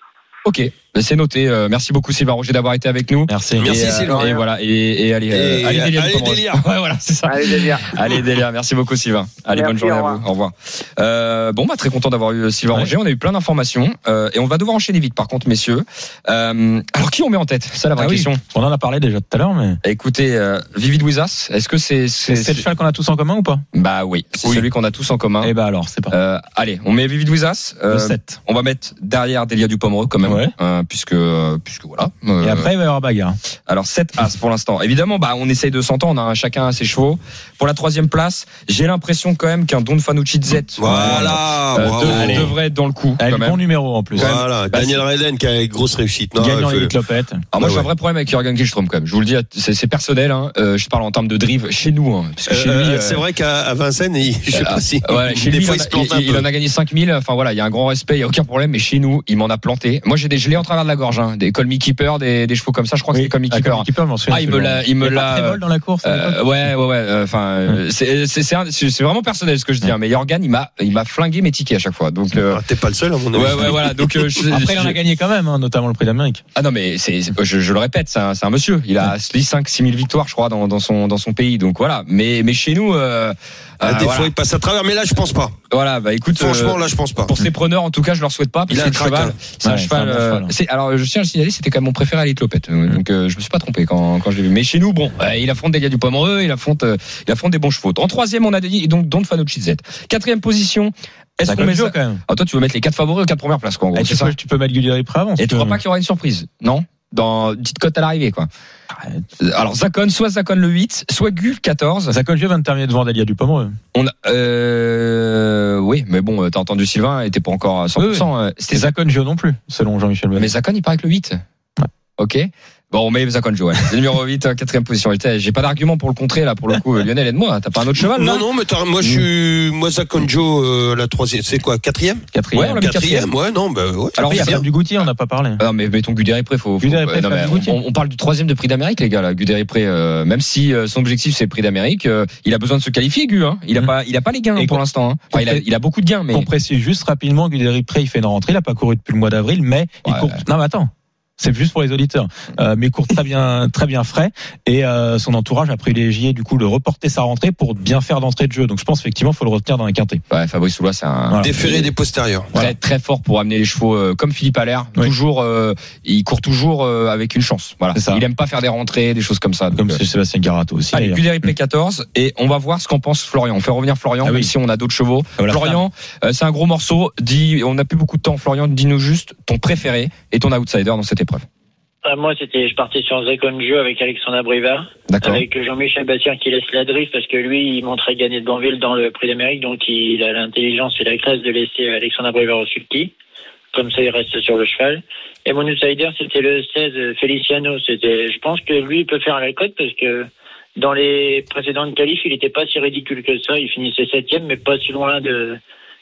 Ok, bah, c'est noté. Euh, merci beaucoup Sylvain Roger d'avoir été avec nous. Merci. Merci, et, euh, Sylvain. Et voilà, et, et allez, Et euh, allez, Delia, allez. Delia. Ouais, voilà, c'est ça. Allez, délire. Allez Delia, merci beaucoup Sylvain. Allez, Merci, bonne journée au à vous. Au revoir. Euh, bon, bah très content d'avoir eu Sylvain Ouais. Roger. On a eu plein d'informations euh, et on va devoir enchaîner vite. Par contre, messieurs, euh, alors qui on met en tête? C'est la vraie Ah oui. question. On en a parlé déjà tout à l'heure, mais Écoutez, euh, Vivid Wizas, est-ce que c'est c'est c'est le cheval qu'on a tous en commun ou pas? Bah oui, c'est Oui. celui qu'on a tous en commun. Eh ben alors, c'est pas Euh, allez, on met Vivid Wizas. le Euh, 7. on va mettre derrière Delia du Pomereux quand même, Ouais. euh, puisque puisque voilà. Euh, Et après, il va y avoir bagarre. alors 7 As pour l'instant. Évidemment, bah on essaye de s'entendre, hein, chacun a ses chevaux. Pour la troisième place, j'ai l'impression quand même qu'un Don Fanucci Z Voilà, euh, de- Allez. devrait être dans le coup Elle a quand le même. bon numéro en plus. Voilà, Bah, Daniel Reden qui a une grosse réussite. Non, Gagnant il les clopettes. Alors moi Ah j'ai un vrai problème avec Jürgen Kihlström quand même. Je vous le dis, c'est c'est personnel. Hein. Euh, je parle en termes de drive chez nous, hein, parce que chez Euh, lui. euh, c'est vrai qu'à Vincennes, il- je sais euh, pas si. ouais, chez des lui, fois, il, il il- en a gagné 5000. Enfin voilà, il y a un grand respect, il y a aucun problème. Mais chez nous, il m'en a planté. Moi j'ai des gelés en travers de la gorge, hein, des Colmy Keeper, des, des chevaux comme ça. Je crois que c'est Colmy Ah, Keeper. Keeper, je Ah, il me l'a- il me l'a- dans la course. Euh, ouais, ouais, ouais. euh, Enfin, euh, c'est c'est c'est c'est- vraiment personnel ce que je dis. hein, mais Jorgan, il m'a il m'a flingué mes tickets à chaque fois. Donc euh, Ah, T'es pas le seul, à mon avis. ouais, ouais, voilà. Donc euh, je- Après, il en je- a gagné quand même, hein, notamment le prix d'Amérique. Ah non mais c'est je, je le répète, c'est un, monsieur. Il a 5 6 000 victoires, je crois, dans, dans son dans son pays. Donc voilà. Mais mais chez nous, euh, Ah, euh, des voilà. fois, il passe à travers, mais là, je pense pas. Voilà, bah écoute, Franchement, euh, là, je pense pas. pour ses preneurs, en tout cas, je leur souhaite pas. Parce Il a que un cheval, c'est un cheval. Euh, hein. alors, je tiens à le signaler, c'était quand même mon préféré à l'Éclopette. Donc, euh, je me suis pas trompé quand, quand je l'ai vu. Mais chez nous, bon, euh, il affronte des gars du Pomereux, il affronte, euh, il affronte des bons chevaux. En troisième, on a dit donc Don Fanucci Z. Quatrième position. Est-ce qu'on met ça quand même. Ah, toi, tu veux mettre les quatre favoris aux quatre premières places, quoi. En gros, Eh, c'est tu, peux, tu peux mettre Gullier avant. Et si tu crois pas qu'il y aura une surprise? Non? Dans petite cote à l'arrivée, quoi. Alors, Zakon, soit Zakon le 8, soit Gu le 14. Zakon Jeu va me terminer devant Delia du Pomereux. On a, euh, oui, mais bon, t'as entendu Sylvain, était pas encore à 100%. Oui, oui. euh, C'était Zakon Jeu non plus, selon Jean-Michel Mais. Zakon, il paraît que le 8. Ok. Bon, on met Zakon Joe. C'est numéro 8, euh, quatrième position. J'ai pas d'argument pour le contrer, là, pour le coup. Lionel, aide-moi. T'as pas un autre cheval, là Non, non, mais t'as- moi, je suis, moi, Zakonjo, euh, la troisième, c'est quoi, quatrième? Quatrième. Ouais, on mis Quatrième, ouais, non, bah, ouais. Alors, il y a du Goutier, on n'a pas parlé. Ah Non, mais mettons Guderi Pré, faut. faut Pré, non, mais on, on parle du troisième de prix d'Amérique, les gars, là. Guderi Pré, euh, même si euh, son objectif c'est prix d'Amérique, euh, il a besoin de se qualifier, Gu, hein. Il a Mhm. pas, il a pas les gains Et pour qu'on- l'instant, hein. Enfin, il a, il a beaucoup de gains, mais. On précise juste rapidement, Guderi Pré, il fait une rentrée, il n'a pas couru depuis le mois d'avril, mais il Ouais. court. Non, mais attends. C'est juste pour les auditeurs, euh, mais court très bien, très bien frais. Et euh, son entourage a privilégié du coup de reporter sa rentrée pour bien faire d'entrée de jeu. Donc je pense effectivement, il faut le retenir dans un quintet. Ouais, Fabrice Soulois, c'est un. Voilà. Déféré des postérieurs. Très, très fort pour amener les chevaux euh, comme Philippe Allaire. Oui. Toujours, euh, il court toujours euh, avec une chance. Voilà. C'est ça. Il aime pas faire des rentrées, des choses comme ça. Donc, Comme euh, Sébastien Garato aussi. Allez, d'ailleurs. Guderi Play 14 et on va voir ce qu'en pense Florian. On fait revenir Florian, Ah même oui. si on a d'autres chevaux. Voilà, Florian, euh, c'est un gros morceau. Dis, on n'a plus beaucoup de temps. Florian, dis-nous juste ton préféré et ton outsider dans cette épreuve. Ah, moi, c'était, je partais sur Jeu avec Alexandre Abrivard, avec Jean-Michel Bastien qui laisse la drift parce que lui, il montrait gagner de Banville dans le Prix d'Amérique, donc il a l'intelligence et la classe de laisser Alexandre Abrivard au sulky. Comme ça, il reste sur le cheval. Et mon outsider, c'était le 16 Feliciano. C'était, je pense que lui, il peut faire la cote parce que dans les précédentes qualifs, il n'était pas si ridicule que ça. Il finissait septième, mais pas si loin de,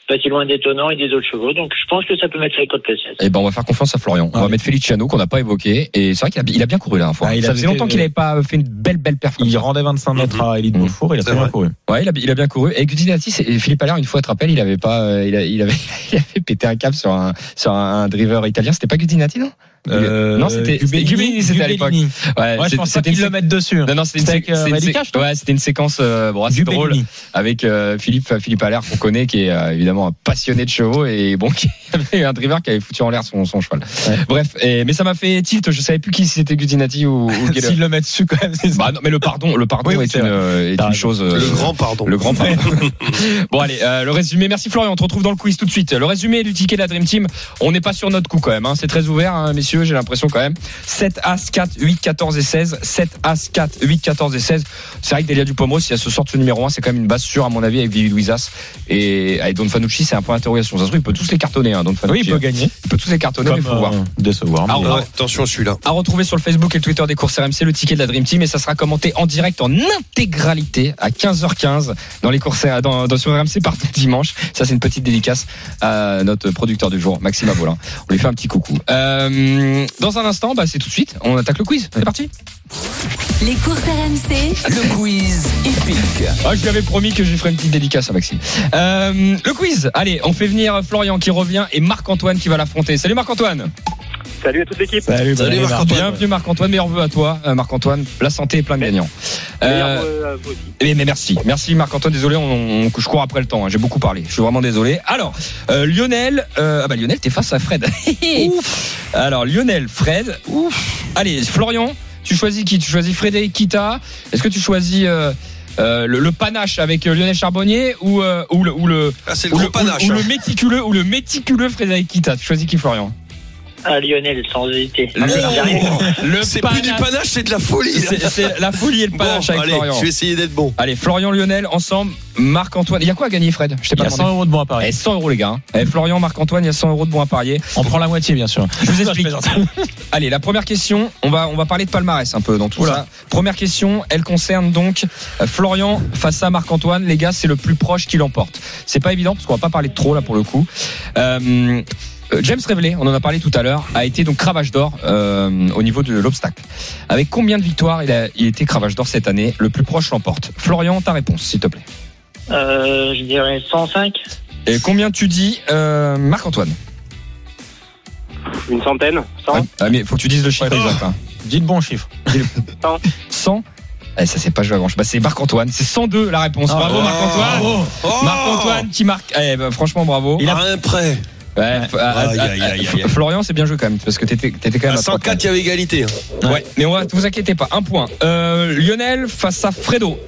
pas si loin d'étonnant et des autres chevaux. Donc, je pense que ça peut mettre la cote le 16. Eh ben, on va faire confiance à Florian. On Ah va oui. mettre Feliciano qu'on n'a pas évoqué. Et c'est vrai qu'il a, il a bien couru la dernière fois. Ah, il a ça faisait longtemps qu'il n'avait pas fait une belle, belle performance. Il rendait 25 mètres à Elite Mhm. Beaufour, il a très bien couru. Ouais, il a, il a bien couru. Et Gudinati, c'est- et Philippe Allaire, une fois, te rappelles, il avait pas, euh, il, a- il avait, il avait pété un câble sur un, sur un, driver italien. C'était pas Gudinati, non? Euh, Non, c'était- Gubellini, c'était à l'époque. Ouais, Ouais, je c'est- pense pas c'était qu'ils le mettent dessus. Non, non, c'était une, sé- euh, ouais, c'était une séquence euh, bon, assez drôle avec euh, Philippe Philippe Allaire qu'on connaît, qui est euh, évidemment un passionné de chevaux et bon, qui avait un driver qui avait foutu en l'air son, son cheval. Ouais. Bref, et, mais ça m'a fait tilt. Je savais plus qui c'était Gudinati ou, ou. S'ils le mettent dessus quand même, c'est ça. Bah non, mais le pardon, le pardon Oui, est, c'est une, euh, est T'as une chose. euh, Le grand pardon. le grand pardon. bon allez, euh, le résumé. Merci Florian. On te retrouve dans le quiz tout de suite. Le résumé du ticket de la Dream Team. On n'est pas sur notre coup quand même. hein. C'est très ouvert, hein, messieurs. J'ai l'impression quand même. 7 As 4 8 14 et 16. 7 As 4 8 14 et 16. C'est vrai que Delia Dupomos, si elle se sort ce numéro 1, c'est quand même une base sûre à mon avis avec Vivi Louisas et avec Don Fanucci. C'est un point d'interrogation. Ça se trouve, il peut tous les cartonner. Hein, Don Oui, Fanucci. il peut gagner. Il peut tous les cartonner, mais Comme il faut voir. euh, décevoir. Ah, mais- on- Ouais, attention, celui-là. à retrouver sur le Facebook et le Twitter des courses RMC le ticket de la Dream Team et ça sera commenté en direct en intégralité à 15h15 dans les courses dans, dans sur RMC par dimanche. Ça c'est une petite dédicace à notre producteur du jour Maxime Abolin. On lui fait un petit coucou. Euh, dans un instant, bah, c'est tout de suite. On attaque le quiz. C'est parti. Les courses RMC, Le quiz épique. Ah, je lui avais promis que je lui ferais une petite dédicace à Maxime. Euh, le quiz. Allez, on fait venir Florian qui revient et Marc-Antoine qui va l'affronter. Salut Marc-Antoine. Salut à toute l'équipe. Salut, Marc-Antoine. Bienvenue Marc-Antoine, meilleurs vœux à toi, euh, Marc-Antoine. La santé et plein de gagnants. Meilleur Euh, vœu à vous aussi. mais, mais merci, merci Marc-Antoine. Désolé, on, on- je cours après le temps. hein, J'ai beaucoup parlé. Je suis vraiment désolé. Alors, euh, Lionel, euh, ah bah Lionel, t'es face à Fred. Alors Lionel, Fred. Allez, Florian, tu choisis qui? Tu choisis Frédéric Kita. Est-ce que tu choisis euh, euh, le, le panache avec Lionel Charbonnier ou, euh, ou le ou le Ah, c'est le ou gros le, panache. ou le hein. méticuleux ou le méticuleux Frédéric Kita? Tu choisis qui Florian? Ah, Lionel, sans hésiter. Le-. Le C'est plus du panache, c'est de la folie. C'est c'est la folie et le Bon, panache avec allez, Florian. je vais essayer d'être bon. Allez, Florian Lionel ensemble, Marc-Antoine. Il y a quoi à gagner, Fred? Je t'ai Il y pas a 100 demandé. euros de bons à parier. Eh, 100 euros les gars. hein. Eh, Florian, Marc-Antoine, il y a 100 euros de bons à parier. On prend la moitié, bien sûr. Je vous explique. Allez, la première question, on va on va parler de palmarès un peu dans tout Oula. ça. Première question, elle concerne donc euh, Florian face à Marc-Antoine. Les gars, c'est le plus proche qui l'emporte. C'est pas évident parce qu'on va pas parler de trop là pour le coup. Euh, James Reveley, on en a parlé tout à l'heure, a été donc cravache d'or euh, au niveau de l'obstacle. Avec combien de victoires il a il a été cravache d'or cette année? Le plus proche l'emporte. Florian, ta réponse, s'il te plaît. Euh, je dirais 105. Et combien tu dis, euh, Marc-Antoine? Une centaine 100 Ah, mais faut que tu dises le chiffre Ouais. exact. hein. Dis le bon chiffre. 100 eh, Ça, c'est pas joué à grand chose. Bah, c'est Marc-Antoine. C'est 102 la réponse. Ah, bravo, oh. Marc-Antoine. Oh Marc-Antoine qui marque. Eh, bah, franchement, bravo. Il a- un près. Ouais, Aïe, aïe, aïe. Florian, c'est bien joué quand même, parce que t'étais t'étais quand même À à 3 104, il y avait égalité. Ouais, mais on va, vous inquiétez pas, un point. Euh, Lionel face à Fredo.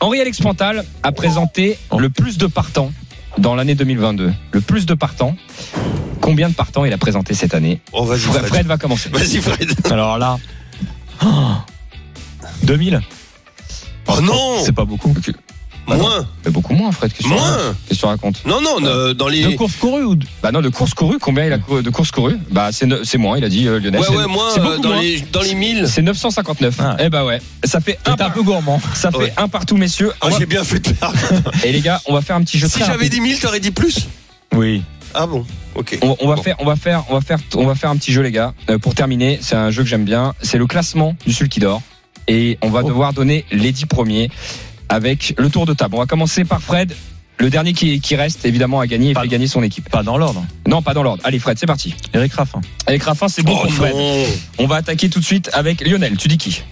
Henri-Alex Pantal a présenté le plus de partants dans l'année 2022. Le plus de partants. Combien de partants il a présenté cette année Oh, vas-y, Fred, Fred. Fred va commencer. Vas-y, Fred. Alors là. Oh, 2000 Oh non C'est pas beaucoup. Moins. Mais beaucoup moins, Fred. Qu'est-ce que tu Moins. racontes Qu'est-ce que tu racontes Non, non, euh, dans De les. course courue ou de- Bah non, de course courue, combien il a couru- de course courue Bah c'est ne- c'est moins, il a dit euh, Lionel. Ouais, ouais, moins c'est euh, beaucoup dans moins. les, dans les 1000. C'est 959. Ah. Eh bah ouais. Ça fait un, peu gourmand. ça fait Ouais. un partout, messieurs. Ah, va- j'ai bien fait de perdre. Et les gars, on va faire un petit jeu Si j'avais dit 1000, t'aurais dit plus Oui. Ah bon, ok. On, on va Bon. faire, on va faire, on va faire, on va faire un petit jeu, les gars. Euh, pour terminer, c'est un jeu que j'aime bien. C'est le classement du Sulky d'or. Et on va Oh. devoir donner les 10 premiers avec le tour de table. On va commencer par Fred. Le dernier qui, qui reste, évidemment, a gagné et fait gagner son équipe. Pas dans l'ordre. Non, pas dans l'ordre. Allez, Fred, c'est parti. Eric Raffin. Avec Raffin, c'est bon Oh pour Fred. non. On va attaquer tout de suite avec Lionel. Tu dis qui?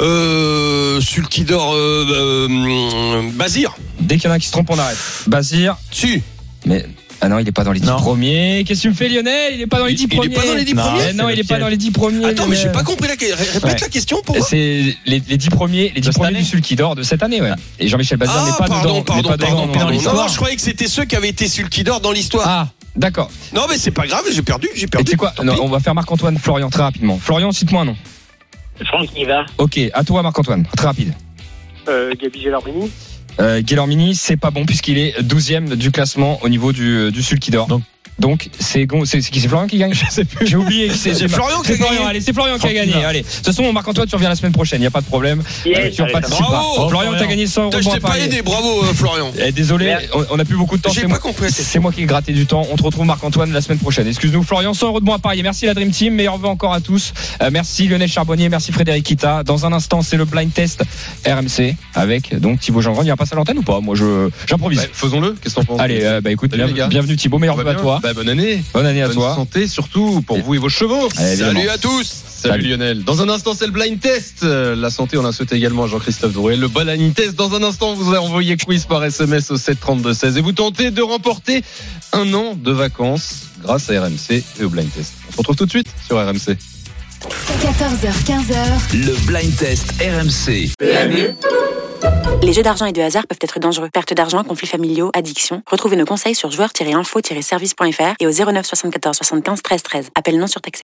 Euh, Sulkidor, euh, euh, Bazir. Dès qu'il y en a un qui se trompe, on arrête. Bazir. Tu. Mais ah non, il est pas dans les 10 Non. premiers. Qu'est-ce que tu me fais, Lionel? Il est pas dans les Il- 10 il est premiers. pas dans les 10 Non. premiers Eh non, il le est pas dans les 10 premiers. Attends, mais j'ai pas compris la Répète Ouais. la question pour moi. C'est les, les 10 premiers, les 10 cette premiers année du Sulky d'or de cette année, ouais. Et Jean-Michel Bazir Ah, n'est pas pardon, dedans. n'est pardon, pas dedans pardon, dans pardon. Non, non, je croyais que c'était ceux qui avaient été Sulkidor dans l'histoire. Ah, d'accord. Non, mais c'est pas grave, j'ai perdu, j'ai Et perdu. tu sais quoi? Non. On va faire Marc-Antoine, Florian, très rapidement. Florian, cite-moi un nom. Franck Niva. Ok, à toi, Marc-Antoine, très rapide. Euh, Gabi Gelarbini. Euh, Guillermini, c'est pas bon puisqu'il est 12e du classement au niveau du, du Sulky d'or. Donc- Donc, c'est qui c'est Florian qui gagne Je sais plus. J'ai oublié. que C'est C'est Florian qui a gagné. Allez, c'est Florian qui a gagné. Allez, de toute façon, Marc-Antoine, tu reviens la semaine prochaine. Il y a pas de problème. Yes, Euh, tu allez, reparticipes Bravo. Florian, t'as gagné 100 euros Je t'ai pas aidé, bravo euh, Florian. Eh, désolé, on, on a plus beaucoup de temps. J'ai c'est pas moi- compris. C'est moi qui ai gratté du temps. On te retrouve Marc-Antoine la semaine prochaine. Excuse-nous Florian, 100 euros de bons à parier. Merci la Dream Team. Meilleurs vœux encore à tous. Euh, merci Lionel Charbonnier, merci Frédéric Kita. Dans un instant, c'est le blind test RMC avec donc Thibaut Jean-Grand. Il va passer à l'antenne ou pas? Moi, je j'improvise. Bah, Faisons-le, qu'est-ce que t'en penses? Allez, bah écoute, bienvenue Thibaut, vœux va à toi. Bah, bonne année. Bonne année à Bonne toi. santé, surtout pour vous et vos chevaux. Allez. Salut à tous. Salut, Salut. Lionel. Dans un instant, c'est le blind test. Euh, La santé, on la souhaite également à Jean-Christophe Drouet. Le blind test, dans un instant, vous a envoyé quiz par SMS au 732-16 et vous tentez de remporter un an de vacances grâce à RMC et au blind test. On se retrouve tout de suite sur RMC. 14h, 15h, Le blind test RMC. Les jeux d'argent et de hasard peuvent être dangereux. Perte d'argent, conflits familiaux, addiction. Retrouvez nos conseils sur joueurs-info-service.fr et au 09 74 75 13 13. Appel non surtaxé.